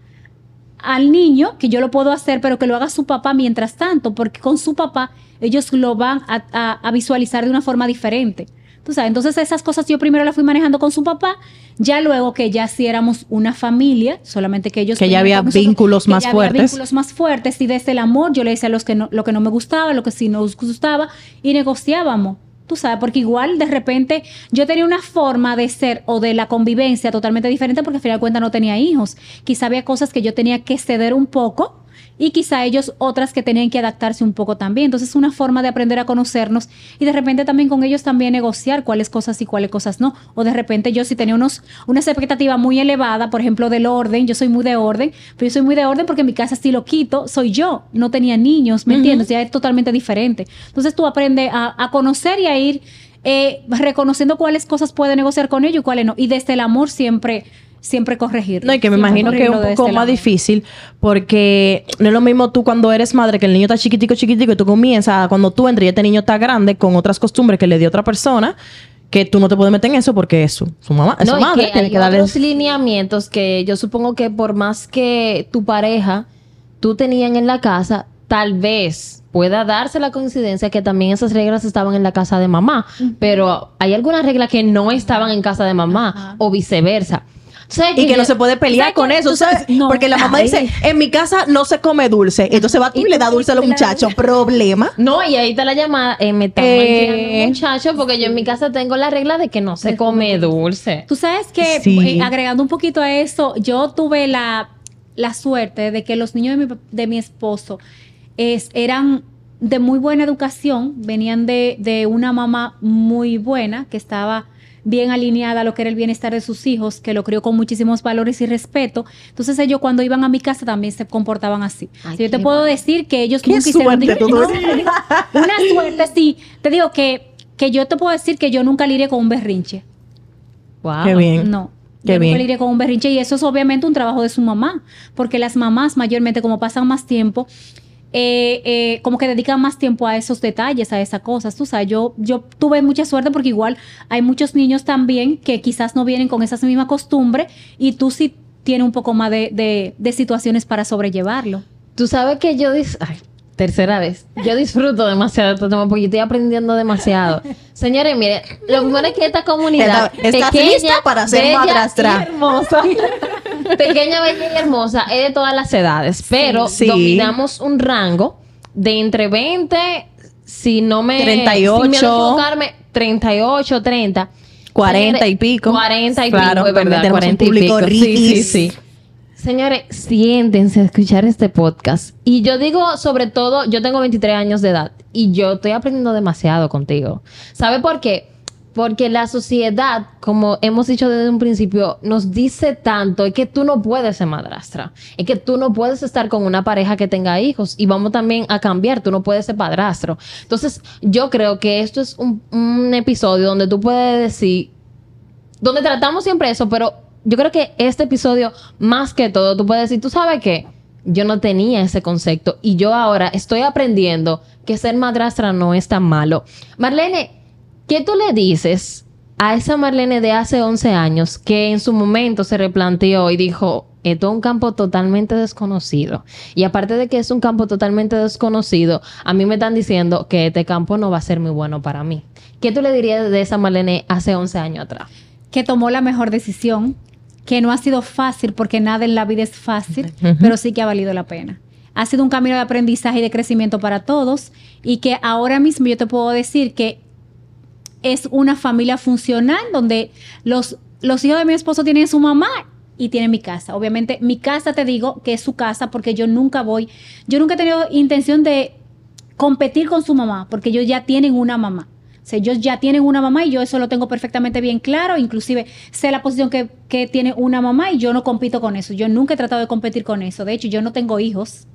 al niño, que yo lo puedo hacer, pero que lo haga su papá mientras tanto, porque con su papá ellos lo van a, a- a visualizar de una forma diferente. Tú sabes, entonces esas cosas yo primero las fui manejando con su papá, ya luego que ya sí éramos una familia, solamente que ellos Que ya había nosotros, vínculos que más ya había fuertes. vínculos más fuertes y desde el amor yo le decía los que no, lo que no me gustaba, lo que sí nos gustaba y negociábamos. Tú sabes, porque igual de repente yo tenía una forma de ser o de la convivencia totalmente diferente porque al final de cuentas no tenía hijos. Quizá había cosas que yo tenía que ceder un poco y quizá ellos otras que tenían que adaptarse un poco también. Entonces es una forma de aprender a conocernos y de repente también con ellos también negociar cuáles cosas y cuáles cosas no. O de repente yo si tenía unos, una expectativa muy elevada, por ejemplo, del orden, yo soy muy de orden, pero yo soy muy de orden porque en mi casa si lo quito, soy yo, no tenía niños, ¿me entiendes? Ya es totalmente diferente. Entonces tú aprendes a, a conocer y a ir eh, reconociendo cuáles cosas puedes negociar con ellos y cuáles no. Y desde el amor siempre, siempre corregirlo. No, y que me imagino que es un poco el más difícil porque no es lo mismo tú cuando eres madre que el niño está chiquitico, chiquitico y tú comienzas, cuando tú entras y este niño está grande con otras costumbres que le dio otra persona, que tú no te puedes meter en eso porque es su, su mamá, es No, su madre, que tiene hay que darle... otros lineamientos que yo supongo que por más que tu pareja tú tenían en la casa, tal vez pueda darse la coincidencia que también esas reglas estaban en la casa de mamá, pero hay algunas reglas que no estaban en casa de mamá o viceversa. Y que yo- no se puede pelear ¿sabes con eso, ¿sabes? sabes- no. Porque la mamá Ay. dice, en mi casa no se come dulce. Entonces va tú y le da dulce a los muchachos. Problema. No, y ahí está la llamada, eh, me están Eh. malcriando, muchacho, porque yo en mi casa tengo la regla de que no se come dulce. Tú sabes que, Sí. eh, agregando un poquito a eso, yo tuve la, la suerte de que los niños de mi, de mi esposo es, eran de muy buena educación, venían de, de una mamá muy buena, que estaba bien alineada a lo que era el bienestar de sus hijos, que lo crió con muchísimos valores y respeto. Entonces ellos cuando iban a mi casa también se comportaban así. Ay, Si yo te puedo bueno. decir que ellos Qué nunca hicieron suerte tú No, digo, Una suerte, sí. Te digo que, que yo te puedo decir que yo nunca lidié con un berrinche. Wow. Qué bien. No. Qué yo bien. nunca lidié con un berrinche y eso es obviamente un trabajo de su mamá, porque las mamás mayormente como pasan más tiempo, eh, eh, como que dedican más tiempo a esos detalles, a esas cosas. Tú sabes, yo, yo tuve mucha suerte porque igual hay muchos niños también que quizás no vienen con esas mismas costumbres y tú sí tienes un poco más de, de- de situaciones para sobrellevarlo. Tú sabes que yo Ay, tercera vez. Yo disfruto demasiado de este tema porque yo estoy aprendiendo demasiado. Señores, mire, lo primero es que esta comunidad Está- estás lista para ser madrastra. hermosa. pequeña, bella y hermosa es de todas las edades, pero Sí. dominamos un rango de entre 20, si no me 38. sin miedo a equivocarme, 38, 30. 40 y pico. 40 y Claro, pico, es verdad, tenemos un 40 y público pico. Sí, sí, riquis. sí. Señores, siéntense a escuchar este podcast. Y yo digo, sobre todo, yo tengo 23 años de edad y yo estoy aprendiendo demasiado contigo. ¿Sabe por qué? Porque la sociedad, como hemos dicho desde un principio, nos dice tanto, es que tú no puedes ser madrastra, es que tú no puedes estar con una pareja que tenga hijos y vamos también a cambiar, tú no puedes ser padrastro. Entonces, yo creo que esto es un, un episodio donde tú puedes decir, donde tratamos siempre eso, pero yo creo que este episodio, más que todo, tú puedes decir, tú sabes qué, yo no tenía ese concepto y yo ahora estoy aprendiendo que ser madrastra no es tan malo. Marlene, ¿qué tú le dices a esa Marlene de hace 11 años que en su momento se replanteó y dijo, esto es un campo totalmente desconocido. Y aparte de que es un campo totalmente desconocido, a mí me están diciendo que este campo no va a ser muy bueno para mí. ¿Qué tú le dirías de esa Marlene hace 11 años atrás? que tomó la mejor decisión, que no ha sido fácil porque nada en la vida es fácil, pero sí que ha valido la pena. Ha sido un camino de aprendizaje y de crecimiento para todos y que ahora mismo yo te puedo decir que es una familia funcional donde los, los hijos de mi esposo tienen su mamá y tienen mi casa. Obviamente mi casa te digo que es su casa porque yo nunca voy, yo nunca he tenido intención de competir con su mamá porque ellos ya tienen una mamá. O sea, ellos ya tienen una mamá y yo eso lo tengo perfectamente bien claro. Inclusive sé la posición que, que tiene una mamá y yo no compito con eso. Yo nunca he tratado de competir con eso. De hecho, yo no tengo hijos.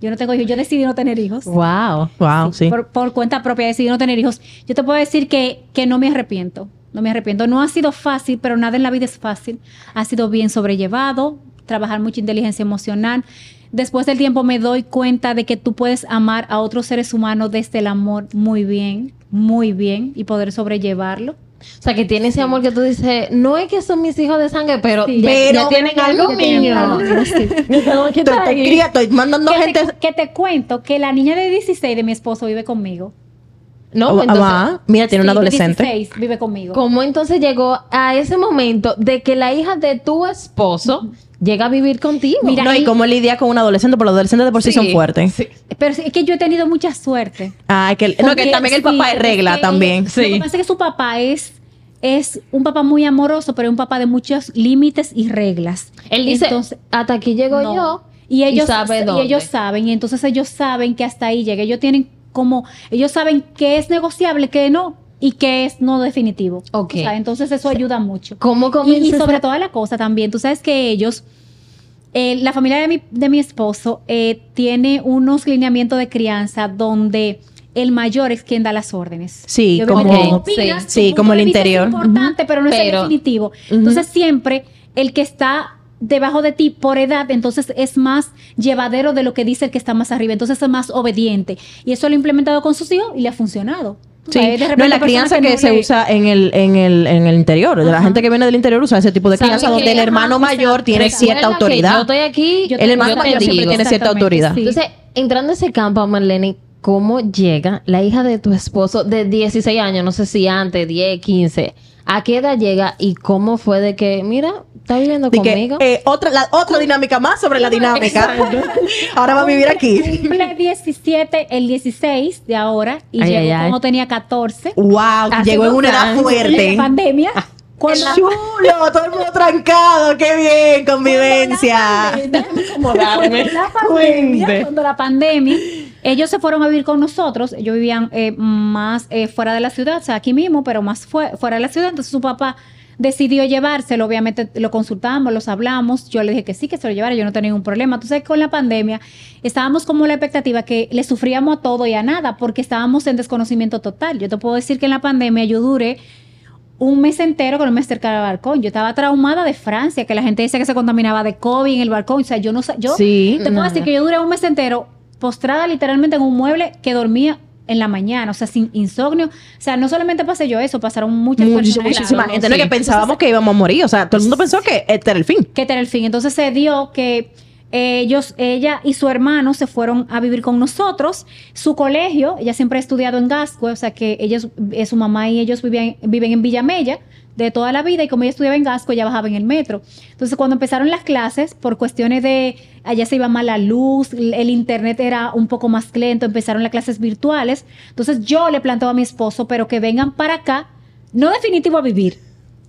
Yo no tengo hijos. Yo decidí no tener hijos. Wow. Wow, sí. Por, por cuenta propia decidí no tener hijos. Yo te puedo decir que, que no me arrepiento. No me arrepiento. No ha sido fácil, pero nada en la vida es fácil. Ha sido bien sobrellevado. Trabajar mucha inteligencia emocional. Después del tiempo me doy cuenta de que tú puedes amar a otros seres humanos desde el amor muy bien, muy bien y poder sobrellevarlo. O sea, que tiene ese amor que tú dices, no es que son mis hijos de sangre, pero, Sí. ya, Pero ya tienen algo mío. Estoy, estoy cría, estoy mandando que, gente. te, que te cuento que la niña de 16 de mi esposo vive conmigo. No, Ah, entonces, ah, mira, tiene Sí, de adolescente. 16 vive conmigo. ¿cómo entonces llegó a ese momento de que la hija de tu esposo llega a vivir contigo? Mira, no, y él- cómo lidia con un adolescente, pero los adolescentes de por sí, son fuertes. sí. Pero sí, es que yo he tenido mucha suerte. Ah, que, no, que Porque también el papá sí, es regla que también. Lo que pasa es que su papá es, es un papá muy amoroso, pero es un papá de muchos límites y reglas. Él dice, Entonces, hasta aquí llego no. yo. Y ellos, sabe y dónde. ellos saben, y entonces ellos saben que hasta ahí llega. Ellos tienen como, ellos saben que es negociable, que no, y que es no definitivo. Ok. O sea, entonces eso ayuda mucho. ¿Cómo comienza y sobre toda la cosa también, tú sabes que ellos, eh, la familia de mi, de mi esposo eh, tiene unos lineamientos de crianza donde el mayor es quien da las órdenes. Sí, como- opinas, sí, como el vista es interior. importante, pero no es el definitivo. Entonces siempre el que está debajo de ti por edad, entonces es más llevadero de lo que dice el que está más arriba, entonces es más obediente. Y eso lo he implementado con sus hijos y le ha funcionado. Sí, de no, la crianza que, no se le- usa en el, en el, en el interior. De la Ajá. gente que viene del interior usa ese tipo de ¿Sabe crianza donde el ajá, hermano mayor tiene cierta autoridad. Yo estoy aquí. Yo el hermano mayor siempre tiene cierta autoridad. sí. Entonces, entrando a ese campo, Marlene, ¿cómo llega la hija de tu esposo de 16 años, no sé si antes, 10, 15? ¿A qué edad llega y cómo fue de que, mira, está viviendo que, conmigo? eh, otra, la, otra dinámica más sobre la dinámica. Ahora va a vivir aquí. Cumple 17 el 16 de ahora y Ay, llegó ay, ay. cuando tenía 14. Wow, llegó en una edad fuerte. La pandemia. Cuando Chulo, todo el mundo trancado, qué bien, convivencia. Cuando la pandemia, cuando la pandemia, ellos se fueron a vivir con nosotros. Ellos vivían eh, más eh, fuera de la ciudad, o sea, aquí mismo, pero más fue- fuera de la ciudad. Entonces su papá decidió llevárselo. Obviamente lo consultamos, los hablamos. Yo le dije que sí, que se lo llevara. Yo no tenía ningún problema. Entonces con la pandemia estábamos como la expectativa que le sufríamos a todo y a nada porque estábamos en desconocimiento total. Yo te puedo decir que en la pandemia yo duré un mes entero que no me acercaba al balcón. Yo estaba traumada de Francia, que la gente dice que se contaminaba de COVID en el balcón. O sea, yo no sé, yo Sí, te puedo decir que yo duré un mes entero postrada literalmente en un mueble que dormía en la mañana, o sea, sin insomnio. O sea, no solamente pasé yo eso, pasaron muchas Muchis- personas. muchísima gente, ¿no? sí. Que pensábamos que íbamos a morir. O sea, todo el mundo pensó que este era el fin. que este era el fin. Entonces se dio que ellos, ella y su hermano se fueron a vivir con nosotros. Su colegio, ella siempre ha estudiado en Gascue, o sea que ellos, eh, su mamá y ellos vivían, viven en Villamella de toda la vida y como ella estudiaba en Gascue, ella bajaba en el metro. Entonces cuando empezaron las clases, por cuestiones de, allá se iba mal la luz, el el internet era un poco más lento, empezaron las clases virtuales. Entonces yo le planteo a mi esposo, pero que vengan para acá, no definitivo a vivir.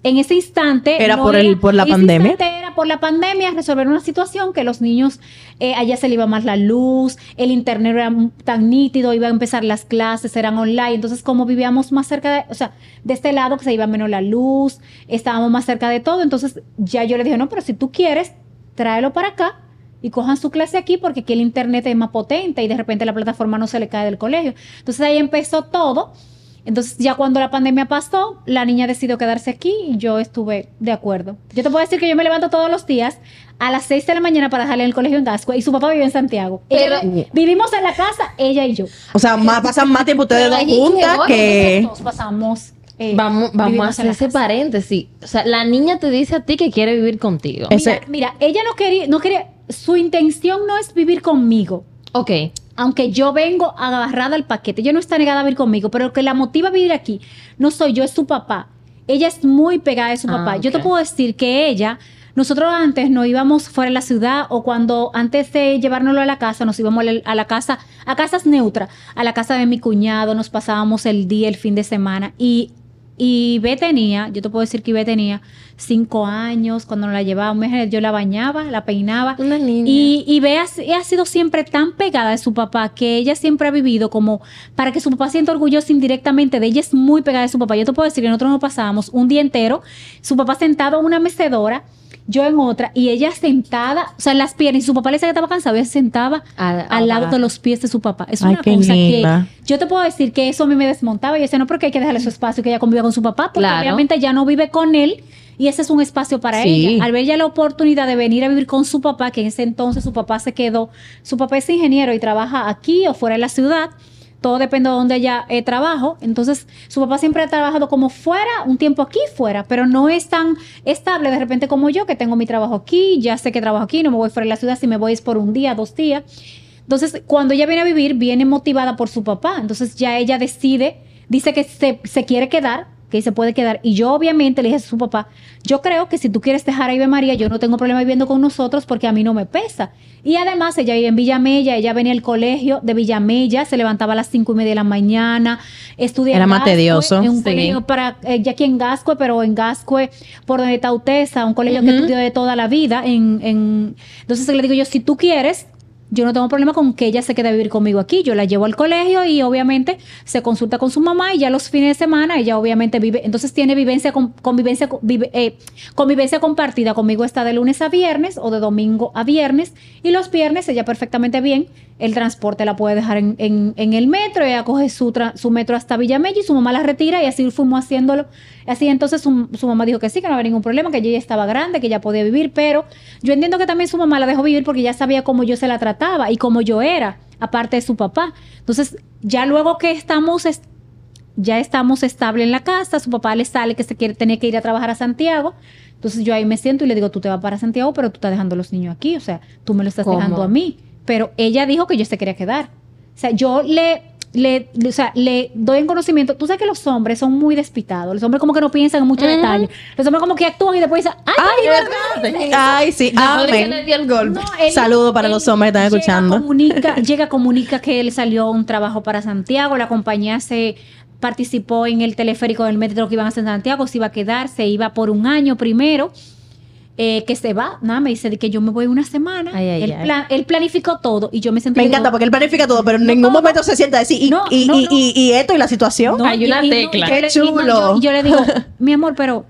En ese instante... Era no por el- por la pandemia. era por la pandemia resolver una situación que los niños eh, allá se le iba más la luz, el internet era tan nítido, iban a empezar las clases, eran online, entonces como vivíamos más cerca de, o sea, de este lado que se iba menos la luz, estábamos más cerca de todo, entonces ya yo le dije, no, pero si tú quieres, tráelo para acá y cojan su clase aquí porque aquí el internet es más potente y de repente la plataforma no se le cae del colegio. Entonces ahí empezó todo. Entonces, ya cuando la pandemia pasó, la niña decidió quedarse aquí y yo estuve de acuerdo. Yo te puedo decir que yo me levanto todos los días a las 6 de la mañana para dejarle en el colegio en Gascue y su papá vive en Santiago. Pero- Ella- vivimos en la casa, ella y yo. O sea, más, pasan más tiempo ustedes dos juntas que. Nosotros pasamos eh, Vamos, vamos a hacer la ese casa. paréntesis. O sea, la niña te dice a ti que quiere vivir contigo. Mira, Ese- mira, ella no quería, no quería, su intención no es vivir conmigo. Ok. Aunque yo vengo agarrada al paquete, ella no está negada a vivir conmigo, pero lo que la motiva a vivir aquí no soy yo, es su papá. Ella es muy pegada de su Ah, papá. Yo te puedo decir que ella, nosotros antes nos íbamos fuera de la ciudad o cuando antes de llevárnoslo a la casa, nos íbamos a la, a casa, a casas neutras, a la casa de mi cuñado, nos pasábamos el día, el fin de semana y y Ibe tenía, yo te puedo decir que Ibe tenía cinco años cuando nos la llevábamos, imagínate, yo la bañaba, la peinaba. Una niña. Y, y Bea ha, ha sido siempre tan pegada de su papá que ella siempre ha vivido como para que su papá sienta orgulloso indirectamente de ella. Es muy pegada de su papá. Yo te puedo decir que nosotros nos pasábamos un día entero, su papá sentado en una mecedora, yo en otra, y ella sentada, o sea, en las piernas, y su papá le decía que estaba cansado, ella se sentaba Al- al lado de los pies de su papá. Es Ay, una cosa linda. que yo te puedo decir que eso a mí me desmontaba. Y yo decía, no, porque hay que dejarle su espacio, que ella conviva con su papá, porque Claro. obviamente ya no vive con él. Y ese es un espacio para Sí. ella. Al ver ya la oportunidad de venir a vivir con su papá, que en ese entonces su papá se quedó, su papá es ingeniero y trabaja aquí o fuera de la ciudad. Todo depende de donde ella eh, trabajo. Entonces, su papá siempre ha trabajado como fuera, un tiempo aquí fuera, pero no es tan estable de repente como yo, que tengo mi trabajo aquí, ya sé que trabajo aquí, no me voy fuera de la ciudad, si me voy es por un día, dos días. Entonces, cuando ella viene a vivir, viene motivada por su papá. Entonces, ya ella decide, dice que se, se quiere quedar, que se puede quedar. Y yo, obviamente, le dije a su papá, yo creo que si tú quieres dejar a Ibe María, yo no tengo problema viviendo con nosotros porque a mí no me pesa. Y además, ella vive en Villamella, ella venía al colegio de Villamella, se levantaba a las cinco y media de la mañana, estudiaba. Era más tedioso. En un Sí. colegio para, eh, ya aquí en Gascue, pero en Gascue, por donde está Utesa, un colegio que estudió de toda la vida. En, en- Entonces le digo yo, si tú quieres, yo no tengo problema con que ella se quede a vivir conmigo aquí. Yo la llevo al colegio y obviamente se consulta con su mamá y ya los fines de semana ella obviamente vive, entonces tiene vivencia, con, convivencia, con- vive- eh, convivencia compartida. Conmigo está de lunes a viernes o de domingo a viernes y los viernes ella perfectamente bien. El transporte la puede dejar en, en- en el metro, ella coge su, tra- su metro hasta Villamella y su mamá la retira y así fuimos haciéndolo. Así entonces su, su mamá dijo que sí, que no había ningún problema, que ella ya estaba grande, que ella podía vivir, pero yo entiendo que también su mamá la dejó vivir porque ya sabía cómo yo se la trataba y cómo yo era, aparte de su papá. Entonces, ya luego que estamos, est- ya estamos estable en la casa, su papá le sale que se quiere tener que ir a trabajar a Santiago. Entonces yo ahí me siento y le digo, tú te vas para Santiago, pero tú estás dejando a los niños aquí, o sea, tú me lo estás ¿Cómo? dejando a mí. Pero ella dijo que yo se quería quedar. O sea, yo le, le, o sea, le doy en conocimiento. Tú sabes que los hombres son muy despistados. Los hombres como que no piensan en muchos Ujú. detalles. Los hombres como que actúan y después dicen, ¡ay, Ay, verdad! Ay, sí, amén. el golpe. No, él- Saludo para él los hombres que están llega, escuchando. Comunica, llega, comunica que él salió un trabajo para Santiago. La compañía se participó en el teleférico del metro que iban a hacer en Santiago. Se iba a quedar, se iba por un año primero. Eh, que se va, nada, me dice de que yo me voy una semana. Ay, ay, él, ay. plan- él planificó todo y yo me sentí. Me encanta porque él planifica todo, pero en ningún momento se sienta a decir, y, No, y, no, y, no. y- y esto y la situación. No, Hay una tecla. Qué y no, chulo. yo- y yo le digo, mi amor, pero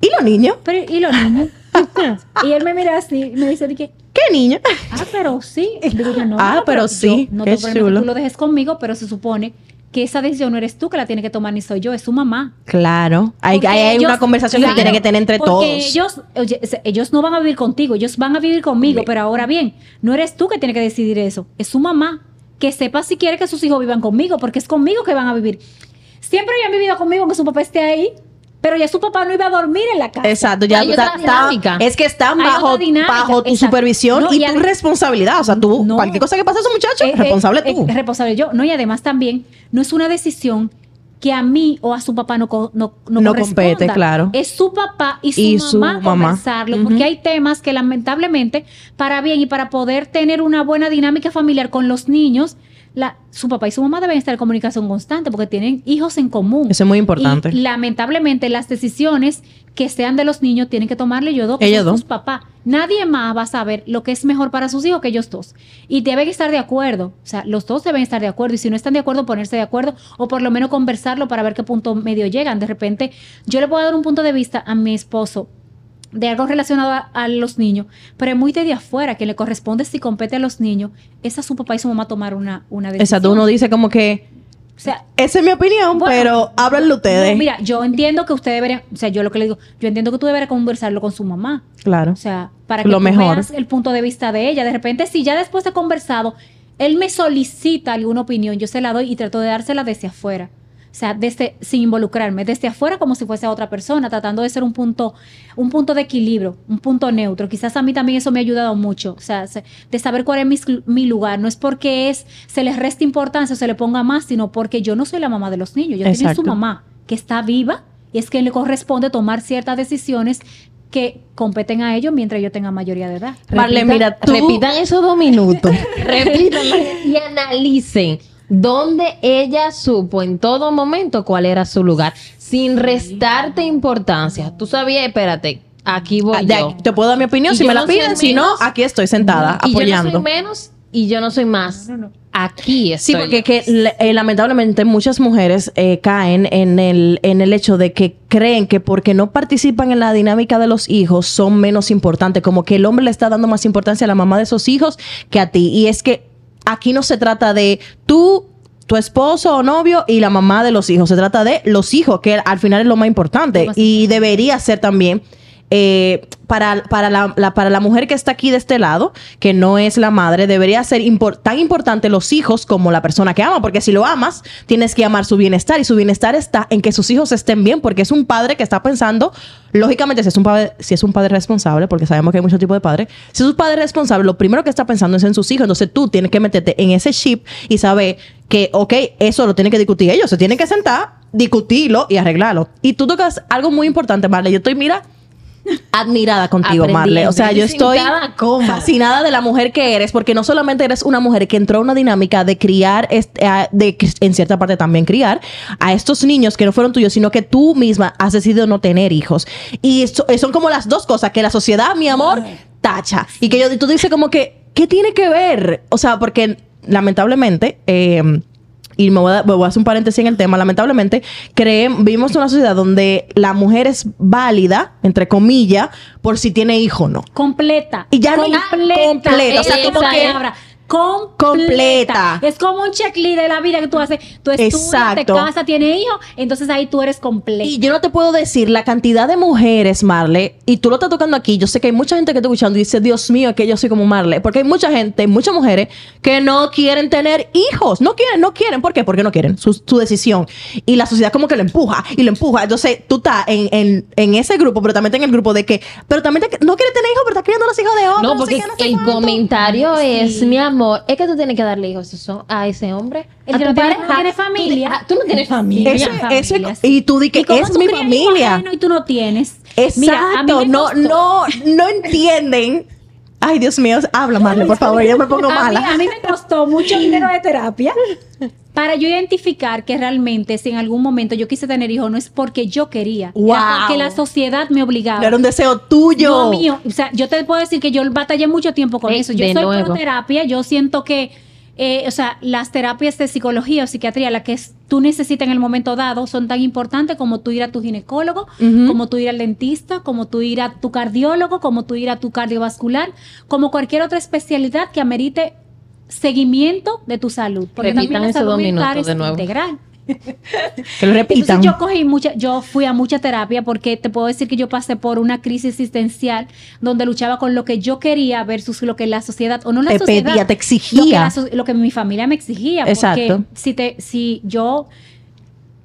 ¿Y los niños? Pero, ¿y los niños? y él me mira así y me dice de que, ¿Qué niños? ah, pero sí. Digo yo, no, Ah, no, pero sí, yo no qué que chulo. tú lo dejes conmigo, pero se supone que esa decisión no eres tú que la tienes que tomar ni soy yo, es su mamá. Claro. Hay, Porque hay, hay ellos- una conversación que claro, tiene que tener entre porque todos. Ellos, ellos no van a vivir contigo, ellos van a vivir conmigo, pero ahora bien, no eres tú que tienes que decidir eso, es su mamá. Que sepa si quiere que sus hijos vivan conmigo, porque es conmigo que van a vivir. Siempre habían vivido conmigo aunque su papá esté ahí, pero ya su papá no iba a dormir en la casa. Exacto, ya está- es que están bajo, dinámica, bajo tu exacto. supervisión No, y, y tu responsabilidad. O sea, tú, No. cualquier cosa que pase a su muchacho, Eh, eh, responsable eh, tú. responsable yo. No, y además también no es una decisión que a mí o a su papá no, no, no, No compete, claro. Es su papá y su Y su mamá Ujú. porque hay temas que lamentablemente, para bien y para poder tener una buena dinámica familiar con los niños, la, su papá y su mamá deben estar en comunicación constante porque tienen hijos en común. Eso es muy importante. Y lamentablemente las decisiones que sean de los niños tienen que tomarle ellos dos, Ellos dos. sus papás. Nadie más va a saber lo que es mejor para sus hijos que ellos dos. Y deben estar de acuerdo. O sea, los dos deben estar de acuerdo. Y si no están de acuerdo, ponerse de acuerdo o por lo menos conversarlo para ver qué punto medio llegan. De repente, yo le puedo dar un punto de vista a mi esposo de algo relacionado a, a los niños, pero es muy de afuera, que le corresponde si compete a los niños, es a su papá y su mamá tomar una, una decisión. Exacto, uno dice como que, O sea, esa es mi opinión, Bueno, pero háblenlo ustedes. no, mira, yo entiendo que usted debería, o sea, yo lo que le digo, yo entiendo que tú deberías conversarlo con su mamá. claro. O sea, para que Lo tú mejor. veas el punto de vista de ella. De repente, si ya después de conversado, él me solicita alguna opinión, yo se la doy y trato de dársela desde afuera. Sea, desde, sin involucrarme, desde afuera como si fuese otra persona, tratando de ser un punto, un punto de equilibrio, un punto neutro. Quizás a mí también eso me ha ayudado mucho, o sea, se- de saber cuál es mi, mi lugar. No es porque es, se les resta importancia o se le ponga más, sino porque yo no soy la mamá de los niños, yo tengo su mamá que está viva y es que le corresponde tomar ciertas decisiones que competen a ellos mientras yo tenga mayoría de edad. Marle, Repitan- mira, tú- Repitan esos dos minutos. Repitan y analicen dónde ella supo en todo momento cuál era su lugar, sin restarte importancia. Tú sabías, espérate, aquí voy Ah, de yo. aquí- te puedo dar mi opinión Y si me la no piden, si no, aquí estoy sentada y yo no apoyando. soy menos y yo no soy más. Aquí estoy. Sí, porque que, eh, lamentablemente muchas mujeres eh, caen en el, en el hecho de que creen que porque no participan en la dinámica de los hijos son menos importantes, como que el hombre le está dando más importancia a la mamá de esos hijos que a ti. Y es que aquí no se trata de tú, tu esposo o novio y la mamá de los hijos, se trata de los hijos, que al final es lo más importante. Y debería ser también eh, para, para, la, la- para la mujer que está aquí de este lado, que no es la madre, debería ser tan importante los hijos como la persona que ama, porque si lo amas, tienes que amar su bienestar y su bienestar está en que sus hijos estén bien, porque es un padre que está pensando, lógicamente, si es un padre, si es un padre responsable, porque sabemos que hay muchos tipos de padres, si es un padre responsable, lo primero que está pensando es en sus hijos, entonces tú tienes que meterte en ese chip y saber que, ok, eso lo tienen que discutir ellos, se tienen que sentar, discutirlo y arreglarlo. Y tú tocas algo muy importante, Marle, yo estoy, mira, admirada contigo. Marle. O sea, yo estoy fascinada de la mujer que eres, porque no solamente eres una mujer que entró a una dinámica de criar, de en cierta parte también criar a estos niños que no fueron tuyos, sino que tú misma has decidido no tener hijos. Y so- son como las dos cosas que la sociedad, mi amor, tacha. Y que yo, tú dices como que, ¿qué tiene que ver? O sea, porque lamentablemente... eh, y me voy, a, me voy a hacer un paréntesis en el tema, lamentablemente, creemos, vivimos en una sociedad donde la mujer es válida, entre comillas, por si tiene hijo o no. Completa. Y ya no- completa. completa, o sea, como que-. Completa. Completa. Es como un checklist de la vida que tú haces. Tú estudias, te casas, tienes hijos, entonces ahí tú eres completa. Y yo no te puedo decir la cantidad de mujeres, Marle, y tú lo estás tocando aquí. Yo sé que hay mucha gente que está escuchando y dice, Dios mío, que yo soy como Marle. Porque hay mucha gente, muchas mujeres que no quieren tener hijos. No quieren, no quieren. ¿Por qué? Porque no quieren. Su, su decisión. Y la sociedad como que lo empuja y lo empuja. Entonces tú estás en, en, en ese grupo, pero también estás en el grupo de que, pero también te- no quieres tener hijos, pero estás criando los hijos de otros. No, sé porque qué, no sé el cuánto. comentario es, mi amor, es que tú tienes que darle hijos a eso- a ese hombre. El a que tu no tiene- familia. ah, Tú no tienes familia. Ese- Familia, ese- familia, y tú di que es tú mi familia. Y tú no tienes. Exacto, Mira, no, no, no entienden. Ay, Dios mío, habla, Marle, por favor, yo me pongo a mí, mala. a mí me costó mucho dinero de terapia para yo identificar que realmente si en algún momento yo quise tener hijos no es porque yo quería, Wow. era porque la sociedad me obligaba. Era un deseo tuyo. No mío, o sea, yo te puedo decir que yo batallé mucho tiempo con eso. Yo soy pro terapia, yo siento que, eh, o sea, las terapias de psicología o psiquiatría, las que es- tú necesitas en el momento dado, son tan importantes como tú ir a tu ginecólogo, como tú ir al dentista, como tú ir a tu cardiólogo, como tú ir a tu cardiovascular, como cualquier otra especialidad que amerite seguimiento de tu salud. Porque Repitan también la salud dos mental es de nuevo. integral. Que lo repitan. Entonces yo cogí mucha, yo fui a mucha terapia porque te puedo decir que yo pasé por una crisis existencial donde luchaba con lo que yo quería versus lo que la sociedad o no la Te sociedad, pedía, te lo que, exigía. la so- lo que mi familia me exigía. Exacto. Porque si te, si yo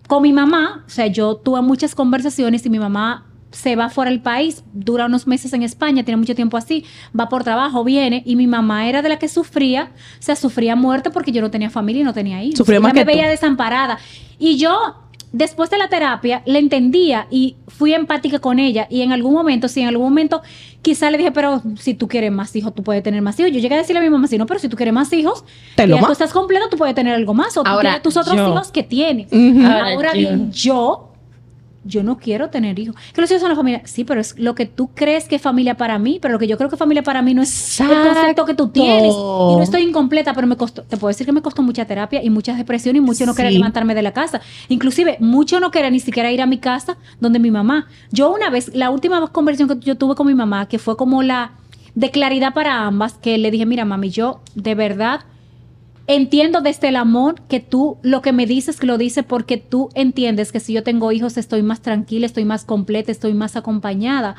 con mi mamá, o sea, yo tuve muchas conversaciones y mi mamá se va fuera del país, dura unos meses en España, tiene mucho tiempo así, va por trabajo, viene, y mi mamá era de la que sufría, o sea, sufría muerte porque yo no tenía familia y no tenía hijos. Sufría me tú. veía desamparada. Y yo, después de la terapia, le entendía y fui empática con ella. Y en algún momento, sí, en algún momento, quizá le dije, pero si tú quieres más hijos, tú puedes tener más hijos. Yo llegué a decirle a mi mamá, sí, no, pero si tú quieres más hijos, Te lo ya tú estás completo, tú puedes tener algo más. O tú tienes tus otros yo- hijos que tienes. Ahora, bien, yo, yo no quiero tener hijos. Que los hijos son la familia. Sí, pero es lo que tú crees que es familia para mí, pero lo que yo creo que es familia para mí no es el concepto que tú tienes. Y no estoy incompleta, pero me costó, te puedo decir que me costó mucha terapia y mucha depresión y mucho no querer levantarme de la casa. Inclusive, mucho no quería ni siquiera ir a mi casa donde mi mamá. Yo una vez, la última conversación que yo tuve con mi mamá, que fue como la de claridad para ambas, que le dije, mira, mami, yo de verdad entiendo desde el amor que tú lo que me dices que lo dices porque tú entiendes que si yo tengo hijos estoy más tranquila, estoy más completa, estoy más acompañada.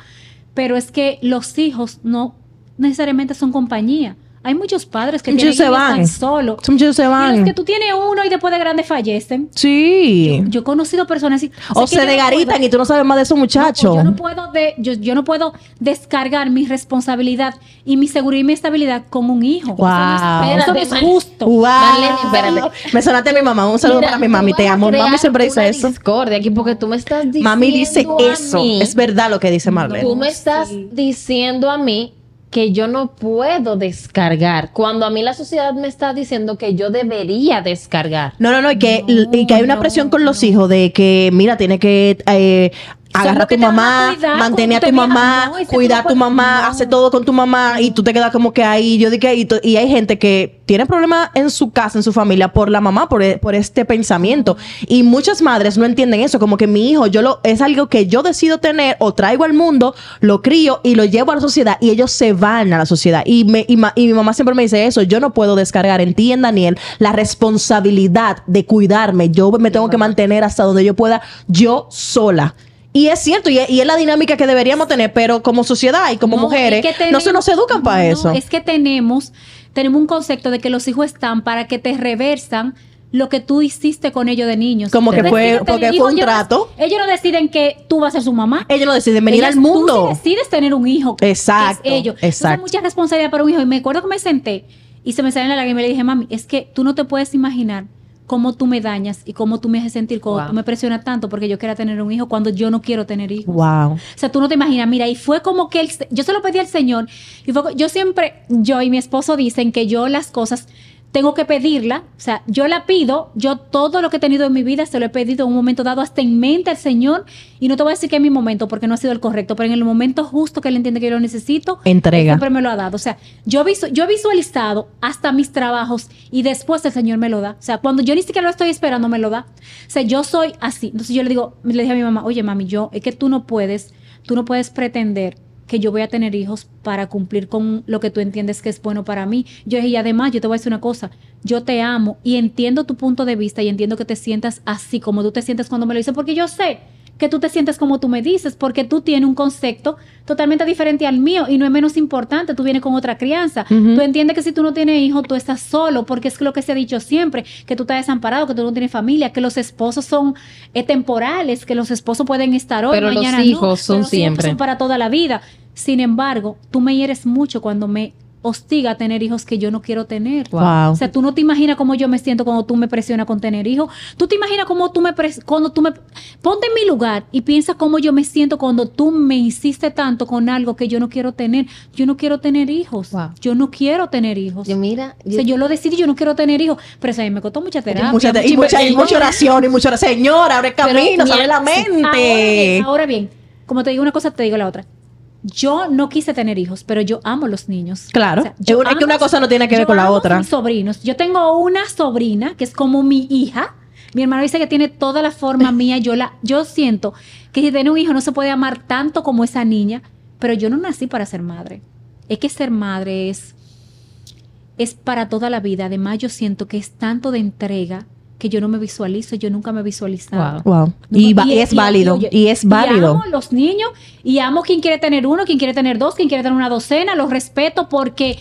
Pero es que los hijos no necesariamente son compañía. Hay muchos padres que Muchos tienen se hijos van. tan solo. Muchos se Y van. los que tú tienes uno y después de grande fallecen. Sí. Yo he conocido personas así. o sea, se no degaritan y tú no sabes más de esos muchachos. no, yo no puedo de, yo, yo no puedo descargar mi responsabilidad y mi seguridad y mi estabilidad con un hijo. Wow. Eso no es, eso no es Espérate, justo. Wow. Marlene, espérate. Me sonaste a mi mamá. Un saludo Mira, para mi mami. Te amo. Mami siempre dice eso. discordia aquí porque tú me estás diciendo Mami dice a eso. mí- Es verdad lo que dice Marlene. Tú me estás diciendo a mí que yo no puedo descargar cuando a mí la sociedad me está diciendo que yo debería descargar. No, no, no, y que, y que hay una no, presión con los hijos de que, mira, tiene que eh, agarrar a tu mamá, mantener a tu mamá, cuidar a tu mamá, no. todo con tu mamá y tú te quedas como que ahí. Yo dije, y, y hay gente que tiene problemas en su casa, en su familia, por la mamá, por, e- por este pensamiento. Y muchas madres no entienden eso, como que mi hijo, yo lo, es algo que yo decido tener o traigo al mundo, lo crío y lo llevo a la sociedad y ellos se van a la sociedad. Y, me, y, ma- y mi mamá siempre me dice eso, yo no puedo descargar en ti, en Daniel, la responsabilidad de cuidarme. Yo me tengo que mantener hasta donde yo pueda, yo sola. Y es cierto, y es, y es la dinámica que deberíamos tener, pero como sociedad y como No, mujeres, es que no se nos educan para no, eso. Es que tenemos, tenemos un concepto de que los hijos están para que te reversan lo que tú hiciste con ellos de niños. Como que fue- porque fue un ellos trato. ellos no deciden que tú vas a ser su mamá. Ellos no deciden venir al mundo. Tú sí decides tener un hijo. Exacto, Es ellos. Entonces, exacto. mucha responsabilidad para un hijo. Y me acuerdo que me senté y se me salió en la lágrima y le dije, mami, es que tú no te puedes imaginar cómo tú me dañas y cómo tú me haces sentir Wow. tú me presionas tanto porque yo quiera tener un hijo cuando yo no quiero tener hijos. Wow. O sea, tú no te imaginas, mira, y fue como que el yo se lo pedí al Señor y fue, yo siempre, yo y mi esposo dicen que yo las cosas tengo que pedirla, o sea, yo la pido, yo todo lo que he tenido en mi vida se lo he pedido en un momento dado hasta en mente al Señor y no te voy a decir que es mi momento porque no ha sido el correcto, pero en el momento justo que él entiende que yo lo necesito, Entrega. él siempre me lo ha dado, o sea, yo, visu- yo he visualizado hasta mis trabajos y después el Señor me lo da, o sea, cuando yo ni siquiera lo estoy esperando me lo da, o sea, yo soy así, entonces yo le digo, le dije a mi mamá, oye mami, yo, es que tú no puedes, tú no puedes pretender que yo voy a tener hijos para cumplir con lo que tú entiendes que es bueno para mí. Yo dije, y además, yo te voy a decir una cosa, yo te amo y entiendo tu punto de vista y entiendo que te sientas así como tú te sientes cuando me lo dices, porque yo sé que tú te sientes como tú me dices, porque tú tienes un concepto totalmente diferente al mío y no es menos importante, tú vienes con otra crianza. Ujú. Tú entiendes que si tú no tienes hijos, tú estás solo, porque es lo que se ha dicho siempre, que tú estás desamparado, que tú no tienes familia, que los esposos son eh, temporales, que los esposos pueden estar hoy, Pero los mañana no, hijos son pero los hijos siempre. son para toda la vida. Sin embargo, tú me hieres mucho cuando me hostiga a tener hijos que yo no quiero tener. Wow. O sea, tú no te imaginas cómo yo me siento cuando tú me presionas con tener hijos. Tú te imaginas cómo tú me pres- cuando tú me ponte en mi lugar y piensa cómo yo me siento cuando tú me insiste tanto con algo que yo no quiero tener. Yo no quiero tener hijos. Wow. Yo no quiero tener hijos. Yo mira, o sea, yo lo decidí, yo no quiero tener hijos, pero eso a mí me costó mucha terapia. Mucha- y, mucha, y mucha oración y mucha oración. Señora, abre camino, mi- sale la Ahora bien, mente. ahora bien, como te digo una cosa, te digo la otra. Yo no quise tener hijos, pero yo amo los niños. Claro. yo Es que una cosa no tiene que ver con la otra. Mis sobrinos. Yo tengo una sobrina que es como mi hija. Mi hermano dice que tiene toda la forma mía. Yo la, yo siento que si tiene un hijo no se puede amar tanto como esa niña. Pero yo no nací para ser madre. Es que ser madre es es para toda la vida. Además, yo siento que es tanto de entrega que yo no me visualizo, yo nunca me he visualizado. Wow. Wow. No Y, y es válido. oye, Y es Y válido. amo los niños y amo quien quiere tener uno, quien quiere tener dos, quien quiere tener una docena, los respeto porque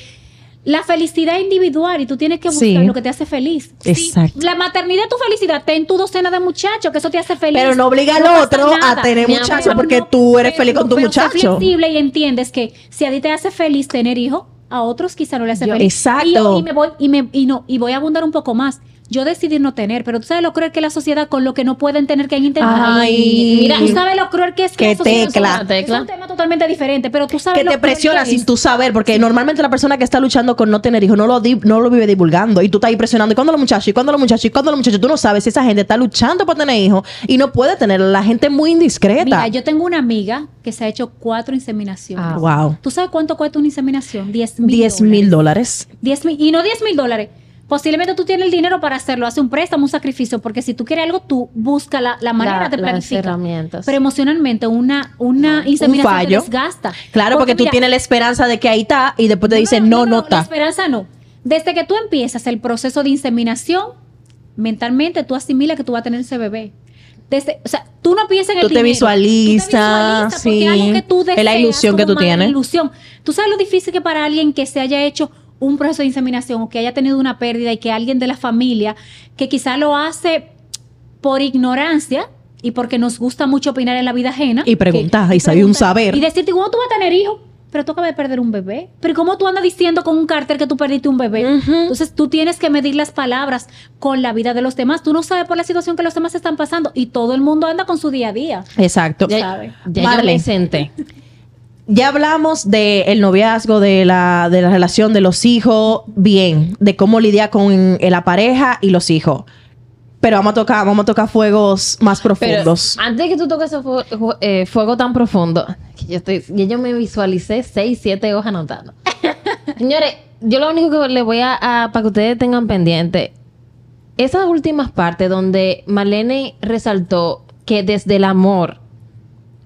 la felicidad es individual y tú tienes que buscar Sí. lo que te hace feliz. Exacto. la maternidad es tu felicidad, ten tu docena de muchachos, que eso te hace feliz. Pero no obliga al otro a tener muchachos porque no, tú eres pero- feliz con tu pero muchacho. flexible y entiendes que si a ti te hace feliz tener hijos, a otros quizá no le hace Yo- feliz. Exacto. Y, y me voy y me y no y voy a abundar un poco más. Yo decidí no tener, pero tú sabes lo cruel que es la sociedad con lo que no pueden tener que hay intentar. Ay, mira, tú sabes lo cruel que es que Qué la sociedad tecla. es Tecla. un tema totalmente diferente, pero tú sabes que te presiona sin tú saber, porque normalmente la persona que está luchando con no tener hijos no lo, di- no lo vive divulgando y tú estás ahí presionando. ¿Y cuándo los muchachos? ¿Y cuándo los muchachos? ¿Y cuándo los muchachos? Tú no sabes si esa gente está luchando por tener hijos y no puede tener. La gente es muy indiscreta. Mira, yo tengo una amiga que se ha hecho cuatro inseminaciones. Ah, wow. ¿Tú sabes cuánto cuesta una inseminación? 10 mil 10 mil dólares. 10 mil, y no 10 mil dólares. Posiblemente tú tienes el dinero para hacerlo, hace un préstamo, un sacrificio, porque si tú quieres algo, tú busca la, la manera La- de planificar. Pero emocionalmente, una, una inseminación te fallo. desgasta. Claro, porque, tú mira, tienes la esperanza de que ahí está y después te dicen no, no, La está. esperanza no. Desde que tú empiezas el proceso de inseminación, mentalmente tú asimilas que tú vas a tener ese bebé. Desde, o sea, tú no piensas en el te dinero. visualizas, Tú te visualizas porque sí. algo que tú Es la deseas ilusión que tú tienes. la ilusión. Tú sabes lo difícil que para alguien que se haya hecho un proceso de inseminación o que haya tenido una pérdida y que alguien de la familia que quizá lo hace por ignorancia y porque nos gusta mucho opinar en la vida ajena. Y preguntar, y saber un saber. Y decirte, ¿cómo tú vas a tener hijos? Pero tú acabas de perder un bebé. Pero ¿cómo tú andas diciendo con un cárter que tú perdiste un bebé? Entonces tú tienes que medir las palabras con la vida de los demás. Tú no sabes por la situación que los demás están pasando y todo el mundo anda con su día a día. Exacto. Ya, ya yo me senté. Ya hablamos del noviazgo, de la, de la relación de los hijos, bien, de cómo lidiar con la pareja y los hijos. Pero vamos a tocar, vamos a tocar fuegos más Pero profundos. antes de que tú toques ese fu- ju- eh, fuego tan profundo, que yo estoy, yo me visualicé seis, siete hojas anotando. Señores, yo lo único que le voy a, a- para que ustedes tengan pendiente, esas últimas partes donde Marlene resaltó que desde el amor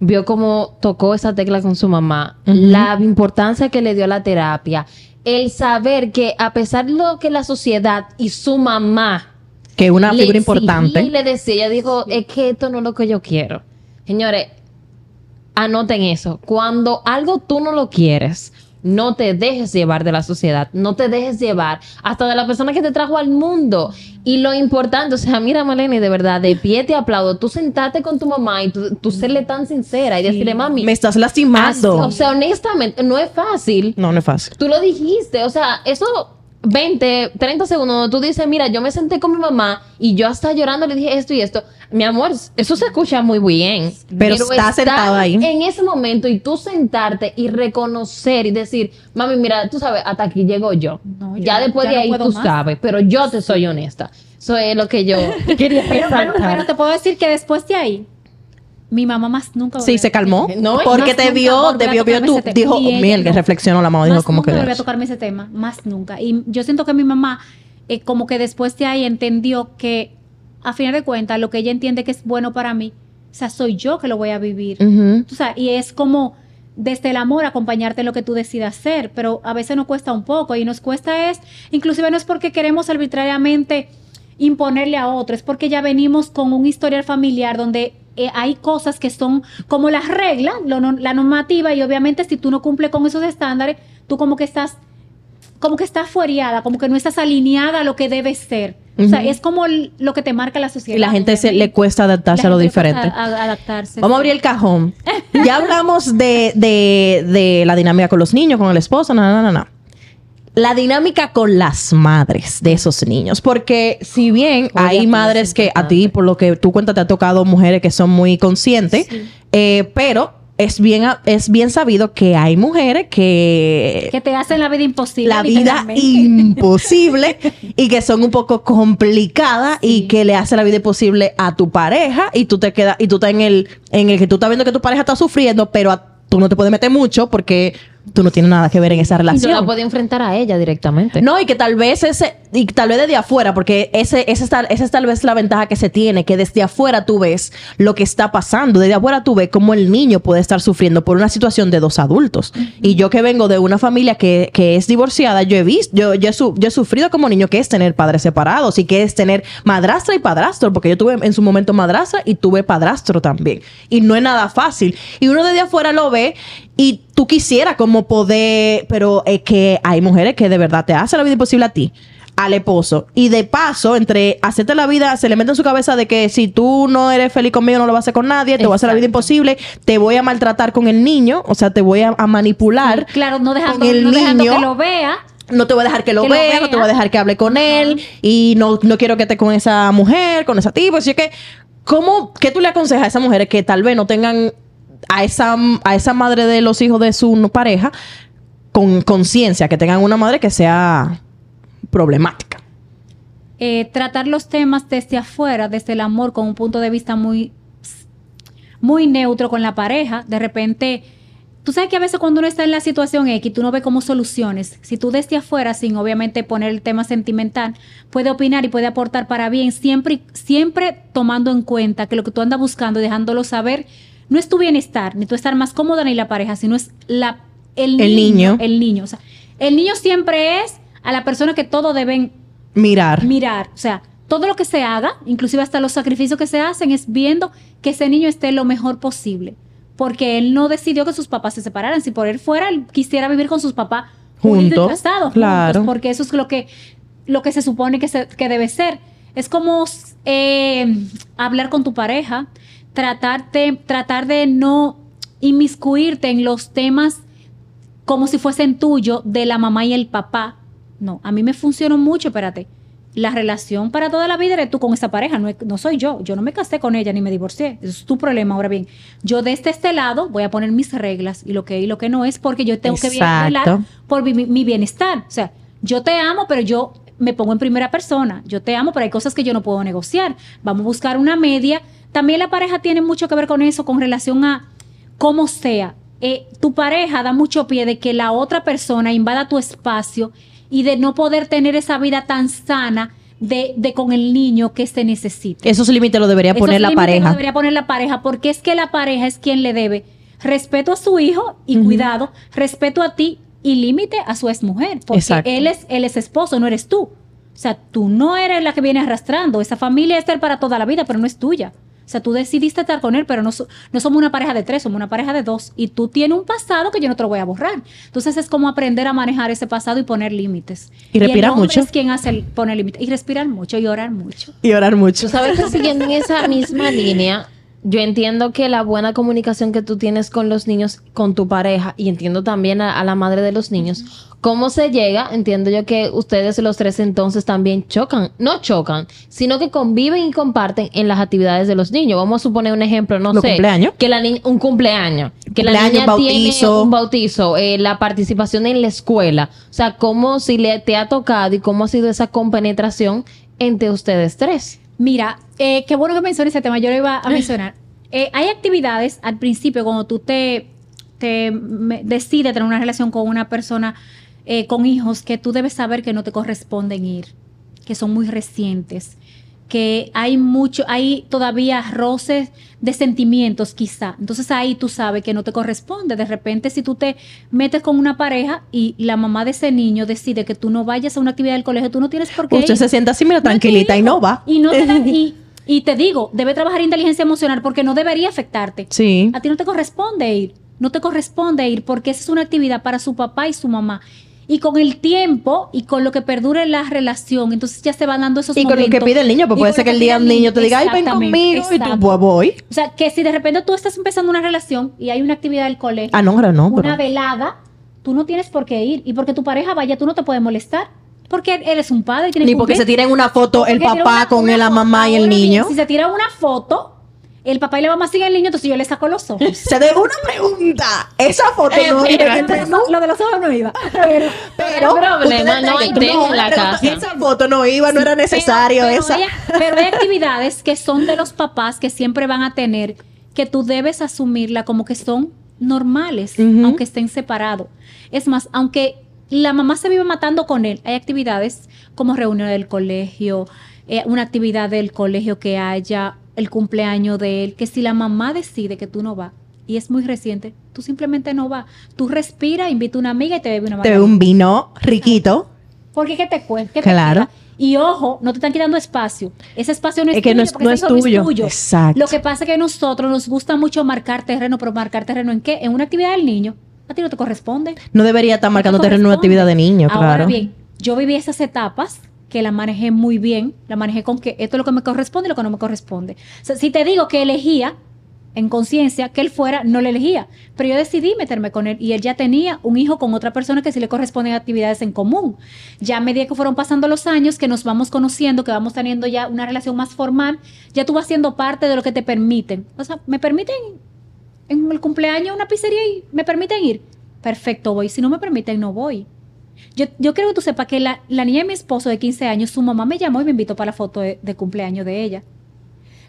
vio cómo tocó esa tecla con su mamá, la importancia que le dio a la terapia, el saber que a pesar de lo que la sociedad y su mamá que una le figura importante. Y le decía, ella dijo, es que esto no es lo que yo quiero. Señores, anoten eso. Cuando algo tú no lo quieres, no te dejes llevar de la sociedad, no te dejes llevar hasta de la persona que te trajo al mundo. Y lo importante, o sea, mira, Maleni, de verdad, de pie te aplaudo. Tú sentarte con tu mamá y tú, tú serle tan sincera y decirle, mami, Me estás así- lastimando. o sea, honestamente, no es fácil. no, no es fácil. Tú lo dijiste, o sea, eso 20, 30 segundos donde tú dices, mira, yo me senté con mi mamá y yo hasta llorando le dije esto y esto. Mi amor, eso se escucha muy bien. Pero está sentado ahí. En ese momento y tú sentarte y reconocer y decir, mami, mira, tú sabes, hasta aquí llego yo. No, ya después ya de ahí tú más. sabes, pero yo te soy honesta. Eso es lo que yo quería Pero, pero te puedo decir que después de ahí, mi mamá más nunca Sí, se calmó. No, porque te vio, te vio, vio tú. Dijo, Miel, que no. reflexionó la mamá. Dijo, como que. volvió a tocarme ese tema, más nunca. Y yo siento que mi mamá, eh, como que después de ahí entendió que, a final de cuentas, lo que ella entiende que es bueno para mí, o sea, soy yo que lo voy a vivir. O sea, y es como desde el amor acompañarte en lo que tú decidas hacer, pero a veces nos cuesta un poco y nos cuesta es, inclusive no es porque queremos arbitrariamente imponerle a otro, es porque ya venimos con un historial familiar donde eh, hay cosas que son como las reglas, lo la normativa y obviamente si tú no cumples con esos estándares, tú como que estás como que estás fuereada, como que no estás alineada a lo que debes ser. O sea, es como lo que te marca la sociedad. Y la gente se, le cuesta adaptarse a lo diferente. a- a- adaptarse. Vamos a abrir el cajón. Ya hablamos de, de- de la dinámica con los niños, con el esposo, no, no, no, no. La dinámica con las madres de esos niños. Porque si bien hay madres es que a ti, por lo que tú cuentas, te ha tocado mujeres que son muy conscientes, eh, pero es bien, es bien sabido que hay mujeres que que te hacen la vida imposible. la vida imposible y que son un poco complicadas y que le hace la vida imposible a tu pareja y tú te quedas y tú estás en el en el que tú estás viendo que tu pareja está sufriendo, pero a- tú no te puedes meter mucho porque tú no tienes nada que ver en esa relación. la puedes enfrentar a ella directamente. No, y que tal vez ese, y tal vez desde afuera, porque ese, ese es tal, esa es tal vez la ventaja que se tiene, que desde afuera tú ves lo que está pasando, desde afuera tú ves cómo el niño puede estar sufriendo por una situación de dos adultos. Y yo que vengo de una familia que, que es divorciada, yo he visto, yo, yo, he su- yo he sufrido como niño que es tener padres separados y que es tener madrastra y padrastro, porque yo tuve en su momento madrastra y tuve padrastro también. Y no es nada fácil. Y uno desde afuera lo ve y tú quisieras como poder, pero es que hay mujeres que de verdad te hacen la vida imposible a ti, al esposo. Y de paso, entre hacerte la vida, se le mete en su cabeza de que si tú no eres feliz conmigo, no lo vas a hacer con nadie, te voy a hacer la vida imposible, te voy a maltratar con el niño, o sea, te voy a, a manipular. Claro, no dejando, con el no dejando niño. que lo vea. No te voy a dejar que lo, Que lo vea, no te vea. voy a dejar que hable con él y no, no quiero que esté con esa mujer, con esa tipo. Así que, ¿cómo, ¿qué tú le aconsejas a esas mujeres que tal vez no tengan a esa, a esa madre de los hijos de su pareja con conciencia, que tengan una madre que sea problemática? eh, tratar los temas desde afuera, desde el amor, con un punto de vista muy, muy neutro con la pareja. De repente, tú sabes que a veces cuando uno está en la situación X, tú no ves como soluciones. Si tú desde afuera, sin obviamente poner el tema sentimental, puede opinar y puede aportar para bien, siempre, siempre tomando en cuenta que lo que tú andas buscando y dejándolo saber, no es tu bienestar, ni tu estar más cómoda ni la pareja, sino es la, el, El niño. El niño. O sea, el niño siempre es a la persona que todo deben Mirar. mirar, o sea, todo lo que se haga, inclusive hasta los sacrificios que se hacen, es viendo que ese niño esté lo mejor posible. Porque él no decidió que sus papás se separaran. Si por él fuera, él quisiera vivir con sus papás Juntos, casado, claro. juntos, porque eso es lo que, lo que se supone que, se- que debe ser. Es como eh, hablar con tu pareja, tratar de, tratar de no inmiscuirte en los temas como si fuesen tuyos de la mamá y el papá. No, a mí me funcionó mucho, espérate. La relación para toda la vida eres tú con esa pareja, no, no soy yo. Yo no me casé con ella ni me divorcié. Eso es tu problema. Ahora bien, yo desde este lado voy a poner mis reglas y lo que es y lo que no es porque yo tengo que velar por mi, mi bienestar. O sea, yo te amo, pero yo me pongo en primera persona. Yo te amo, pero hay cosas que yo no puedo negociar. Vamos a buscar una media. También la pareja tiene mucho que ver con eso, con relación a cómo sea. Eh, tu pareja da mucho pie de que la otra persona invada tu espacio y de no poder tener esa vida tan sana de, de con el niño que se necesita. Esos límites lo debería Esos poner la pareja. Debería poner la pareja, porque es que la pareja es quien le debe respeto a su hijo y cuidado, respeto a ti y límite a su exmujer. Porque Exacto. él es, él es esposo, no eres tú. O sea, tú no eres la que viene arrastrando. Esa familia es para toda la vida, pero no es tuya. O sea, tú decidiste estar con él, pero no, no somos una pareja de tres, somos una pareja de dos. Y tú tienes un pasado que yo no te lo voy a borrar. Entonces es como aprender a manejar ese pasado y poner límites. Y respirar el hombre mucho. es quien hace el, pone límites. Y respirar mucho y orar mucho. Y orar mucho. Tú sabes que siguiendo en esa misma línea, yo entiendo que la buena comunicación que tú tienes con los niños, con tu pareja, y entiendo también a, a la madre de los niños, cómo se llega, entiendo yo que ustedes los tres entonces también chocan, no chocan, sino que conviven y comparten en las actividades de los niños. Vamos a suponer un ejemplo, no Los sé, cumpleaños. que la niña, un cumpleaños, que la Cumpleaños, niña bautizo. tiene un bautizo, eh, la participación en la escuela, o sea, cómo si le te ha tocado y cómo ha sido esa compenetración entre ustedes tres. Mira, eh, qué bueno que menciones ese tema, yo lo iba a mencionar. Eh, hay actividades al principio cuando tú te, decides tener una relación con una persona eh, con hijos que tú debes saber que no te corresponden ir, que son muy recientes, que hay mucho, hay todavía roces de sentimientos quizá. Entonces ahí tú sabes que no te corresponde. De repente si tú te metes con una pareja y la mamá de ese niño decide que tú no vayas a una actividad del colegio, tú no tienes por qué Usted ir. se sienta así, mira, No tranquilita y no va. Y, no te da- y, y te digo, debe trabajar inteligencia emocional porque no debería afectarte. Sí. A ti no te corresponde ir. No te corresponde ir porque esa es una actividad para su papá y su mamá. Y con el tiempo y con lo que perdure la relación, entonces ya se van dando esos Y con lo que pide el niño, pues Y puede ser que el día el niño te diga, ay, ven conmigo, y tú, pues voy. O sea, que si de repente tú estás empezando una relación y hay una actividad del colegio, Ah, no, ahora no, una pero... velada, tú no tienes por qué ir. Y porque tu pareja vaya, tú no te puedes molestar. Porque eres un padre y tienes Ni que porque cumplir. se tiren una foto el papá una- con una la mamá y el niño. si se tira una foto, el papá y la mamá siguen el niño, entonces yo le saco los ojos. Se de una pregunta. Esa foto Eh, no mira, iba el menú. Lo de los ojos no iba. Pero, Pero, problema, ustedes no hay en la casa. Esa foto no iba, no era necesario pero, esa. Hay, pero hay actividades que son de los papás que siempre van a tener que tú debes asumirla como que son normales, aunque estén separados. Es más, aunque la mamá se vive matando con él, hay actividades como reunión del colegio, eh, una actividad del colegio que haya, el cumpleaños de él, que si la mamá decide que tú no vas y es muy reciente, tú simplemente no vas. Tú respira, invita a una amiga y te bebe una Te veo un vino riquito. porque ¿qué te cuesta? ¿Qué te Claro. Y ojo, no te están quitando espacio. Ese espacio no es, Es que tuyo. no es- no es tuyo. Exacto. Lo que pasa es que a nosotros nos gusta mucho marcar terreno, pero marcar terreno en qué? En una actividad del niño. A ti no te corresponde. No debería estar marcando No te terreno en una actividad de niño, Ahora claro. bien, yo viví esas etapas que la manejé muy bien. La manejé con que esto es lo que me corresponde y lo que no me corresponde. Si te digo que elegía en conciencia que él fuera, no le elegía. Pero yo decidí meterme con él y él ya tenía un hijo con otra persona que sí le corresponden actividades en común. Ya a medida que fueron pasando los años, que nos vamos conociendo, que vamos teniendo ya una relación más formal, ya tú vas siendo parte de lo que te permiten. O sea, me permiten en el cumpleaños una pizzería y me permiten ir. Perfecto, voy. Si no me permiten, no voy. Yo, yo quiero que tú sepas que la, la niña de mi esposo de 15 años, su mamá me llamó y me invitó para la foto de, de cumpleaños de ella.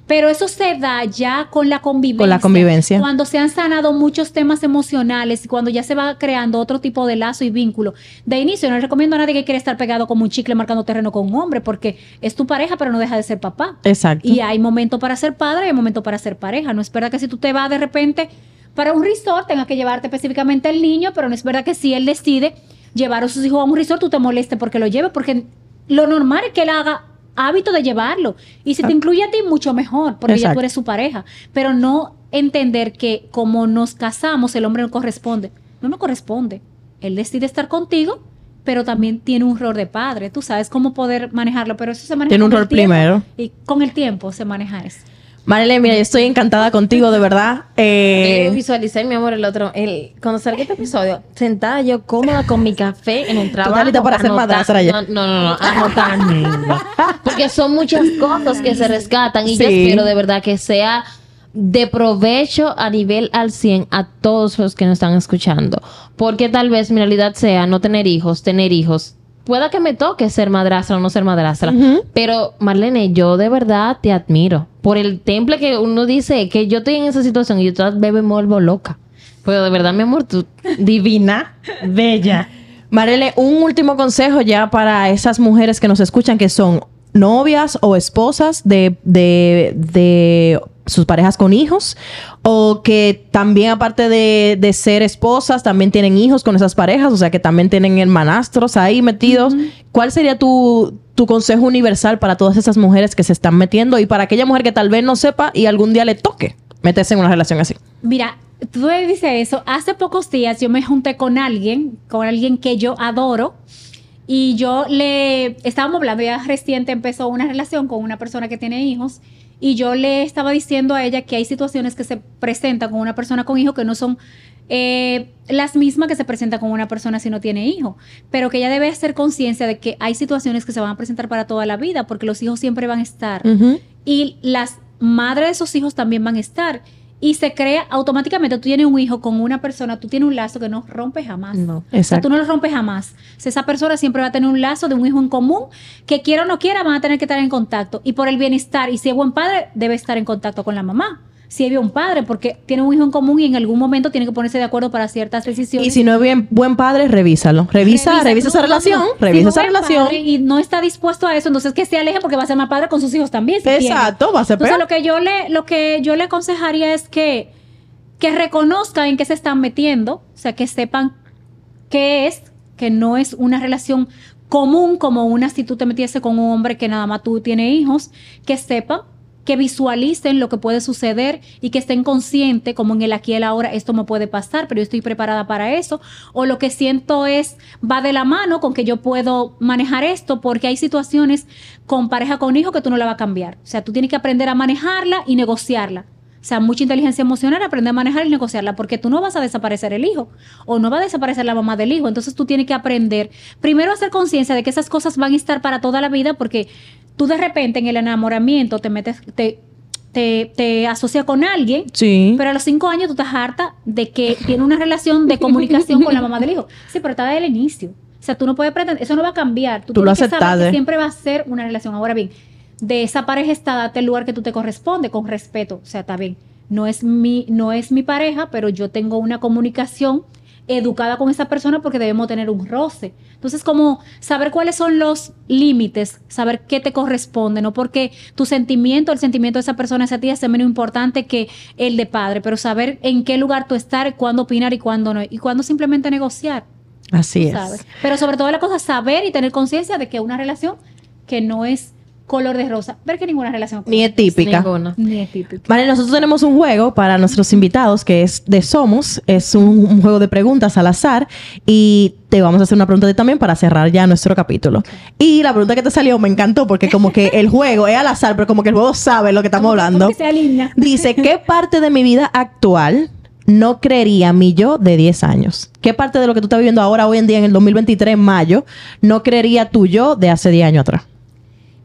Pero eso se da ya con la convivencia. Con la convivencia. Cuando se han sanado muchos temas emocionales y cuando ya se va creando otro tipo de lazo y vínculo. De inicio, no le recomiendo a nadie que quiera estar pegado como un chicle marcando terreno con un hombre, porque es tu pareja, pero no deja de ser papá. Exacto. Y hay momento para ser padre y hay momento para ser pareja. No es verdad que si tú te vas de repente para un resort tengas que llevarte específicamente al niño, pero no es verdad que si él decide llevar a sus hijos a un resort, tú te molestes porque lo lleve, porque lo normal es que él haga hábito de llevarlo. Y si te incluye a ti, mucho mejor, porque ya Exacto. tú eres su pareja. Pero no entender que como nos casamos, el hombre no corresponde. No nos corresponde. él decide estar contigo, pero también tiene un rol de padre. Tú sabes cómo poder manejarlo, pero eso se maneja Tiene un con el rol tiempo, primero. Y con el tiempo se maneja eso. Marilyn, mira, yo estoy encantada contigo, de verdad. Yo Eh, visualicé, mi amor, el otro, el, cuando salga este episodio, sentada yo cómoda con mi café en el trabajo. lista para ser madrastra ya. No, no, no, no, anotando. Porque son muchas cosas que se rescatan y yo Sí. espero de verdad que sea de provecho a nivel al 100 a todos los que nos están escuchando. Porque tal vez mi realidad sea no tener hijos, tener hijos. Pueda que me toque ser madrastra o no ser madrastra. Pero Marlene, yo de verdad te admiro. Por el temple que uno dice que yo estoy en esa situación y yo todas me vuelvo loca. Pero de verdad, mi amor, tú divina, bella. Marele, un último consejo ya para esas mujeres que nos escuchan que son novias o esposas de, de, de sus parejas con hijos o que también aparte de, de ser esposas también tienen hijos con esas parejas, o sea que también tienen hermanastros ahí metidos. ¿Cuál sería tu, tu consejo universal para todas esas mujeres que se están metiendo y para aquella mujer que tal vez no sepa y algún día le toque meterse en una relación así? Mira, tú dices eso. Hace pocos días yo me junté con alguien, con alguien que yo adoro. Y yo le estábamos hablando, ya reciente empezó una relación con una persona que tiene hijos. Y yo le estaba diciendo a ella que hay situaciones que se presentan con una persona con hijos que no son eh, las mismas que se presentan con una persona si no tiene hijo. Pero que ella debe hacer conciencia de que hay situaciones que se van a presentar para toda la vida, porque los hijos siempre van a estar y las madres de esos hijos también van a estar. Y se crea automáticamente, tú tienes un hijo con una persona, tú tienes un lazo que no rompes jamás. No. O sea, Exacto. tú no lo rompes jamás. O sea, esa persona siempre va a tener un lazo de un hijo en común, que quiera o no quiera, van a tener que estar en contacto. Y por el bienestar, y si es buen padre, debe estar en contacto con la mamá. Si es un padre, porque tiene un hijo en común y en algún momento tiene que ponerse de acuerdo para ciertas decisiones. Y si no es bien buen padre, revísalo. Revisa, revisa, esa relación, no. revisa Si no esa es relación. Y no está dispuesto a eso, entonces que se aleje porque va a ser mal padre con sus hijos también. si tiene. Exacto, va a ser Entonces peor. lo que yo le, lo que yo le aconsejaría es que, que reconozcan en qué se están metiendo, o sea, que sepan qué es, que no es una relación común como una si tú te metiese con un hombre que nada más tú tienes hijos, que sepan que visualicen lo que puede suceder y que estén conscientes, como en el aquí y el ahora, esto me puede pasar, pero yo estoy preparada para eso. O lo que siento es, va de la mano con que yo puedo manejar esto, porque hay situaciones con pareja con hijo que tú no la vas a cambiar. O sea, tú tienes que aprender a manejarla y negociarla. O sea, mucha inteligencia emocional, aprender a manejar y negociarla, porque tú no vas a desaparecer el hijo o no va a desaparecer la mamá del hijo. Entonces tú tienes que aprender, primero a hacer conciencia de que esas cosas van a estar para toda la vida, porque tú de repente en el enamoramiento te metes, te, te, te asocias con alguien, Sí. pero a los cinco años tú estás harta de que tiene una relación de comunicación con la mamá del hijo. Sí, pero está desde el inicio. O sea, tú no puedes pretender, eso no va a cambiar. Tú, Tú lo aceptas, que ¿eh? siempre va a ser una relación. Ahora bien, de esa pareja está date el lugar que tú te corresponde con respeto. O sea, está bien. No es mi, no es mi pareja, pero yo tengo una comunicación educada con esa persona porque debemos tener un roce. Entonces, como saber cuáles son los límites, saber qué te corresponde, no porque tu sentimiento, el sentimiento de esa persona hacia ti es menos importante que el de padre, pero saber en qué lugar tú estar, cuándo opinar y cuándo no, y cuándo simplemente negociar, Así es. ¿sabes? Pero sobre todo la cosa, saber y tener conciencia de que una relación que no es color de rosa, ver que ninguna relación Ni es típica. Ninguna. ni es típica. Vale, nosotros tenemos un juego para nuestros invitados que es de Somos. Es un, un juego de preguntas al azar y te vamos a hacer una pregunta también para cerrar ya nuestro capítulo. Y la pregunta que te salió me encantó porque como que el juego es al azar, pero como que el juego sabe lo que estamos hablando. Como que se alinea. Dice, ¿qué parte de mi vida actual no creería mi yo de 10 años? ¿Qué parte de lo que tú estás viviendo ahora, hoy en día, en el 2023, en mayo, no creería tu yo de hace 10 años atrás?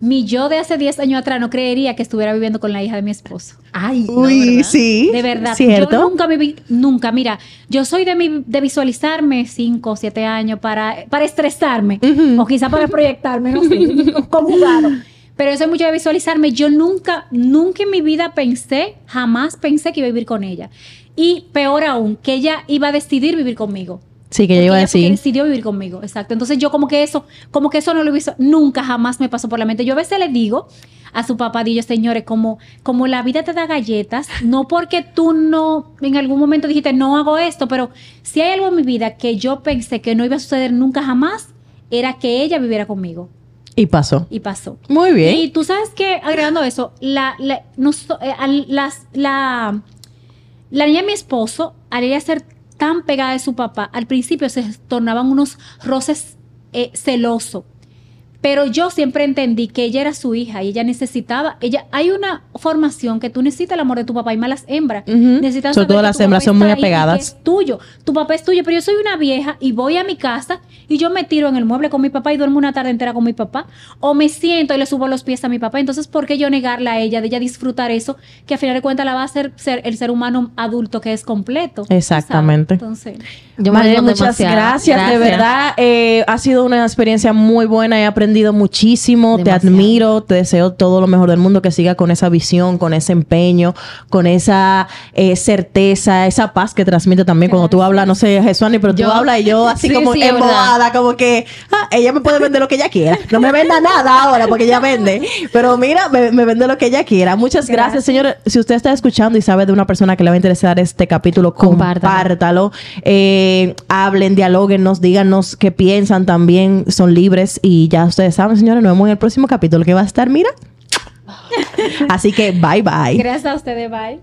Mi yo de hace 10 años atrás no creería que estuviera viviendo con la hija de mi esposo. Ay, no, Uy, ¿verdad? sí. De verdad. ¿Cierto? Yo nunca viví, nunca, mira, yo soy de, mi, de visualizarme 5 o 7 años para, para estresarme. O quizá para proyectarme, no sé, conjugado. Pero yo soy mucho de visualizarme. Yo nunca, nunca en mi vida pensé, jamás pensé que iba a vivir con ella. Y peor aún, que ella iba a decidir vivir conmigo. Sí, que yo iba a decir. decidió vivir conmigo, exacto. Entonces yo como que eso, como que eso no lo he visto, nunca jamás me pasó por la mente. Yo a veces le digo a su papá, digo, señores, como, como la vida te da galletas, no porque tú no, en algún momento dijiste, no hago esto, pero si hay algo en mi vida que yo pensé que no iba a suceder nunca jamás, era que ella viviera conmigo. Y pasó. Y pasó. Muy bien. Y tú sabes que, agregando eso, la, eh, las- la, la niña de mi esposo, al ella ser tan pegada de su papá, al principio se tornaban unos roces eh, celosos. Pero yo siempre entendí que ella era su hija y ella necesitaba, ella, hay una formación que tú necesitas el amor de tu papá y más las hembras. Ujú. Necesitan Sobre todo las tu hembras son muy y que apegadas. es tuyo. Tu papá es tuyo, pero yo soy una vieja y voy a mi casa y yo me tiro en el mueble con mi papá y duermo una tarde entera con mi papá. O me siento y le subo los pies a mi papá. Entonces, ¿por qué yo negarla a ella, de ella disfrutar eso, que a final de cuentas la va a hacer ser el ser humano adulto que es completo? Exactamente. Entonces, Yo me María, muchas gracias, de verdad. eh, ha sido una experiencia muy buena, he aprendido muchísimo, te admiro, te deseo todo lo mejor del mundo, que siga con esa visión, con ese empeño, con esa eh, certeza, esa paz que transmite también cuando tú hablas, no sé, Jesuani, pero tú Yo- hablas y yo así Sí, como sí, embobada, como que ah, ella me puede vender lo que ella quiera. No me venda nada ahora porque ella vende, pero mira, me, me vende lo que ella quiera. Muchas gracias, señores. Si usted está escuchando y sabe de una persona que le va a interesar este capítulo, Compártalo. compártalo. Eh, hablen, dialóguenos, díganos qué piensan también. Son libres y ya ustedes saben, señores, nos vemos en el próximo capítulo que va a estar, mira. Así que bye bye. gracias a ustedes, bye.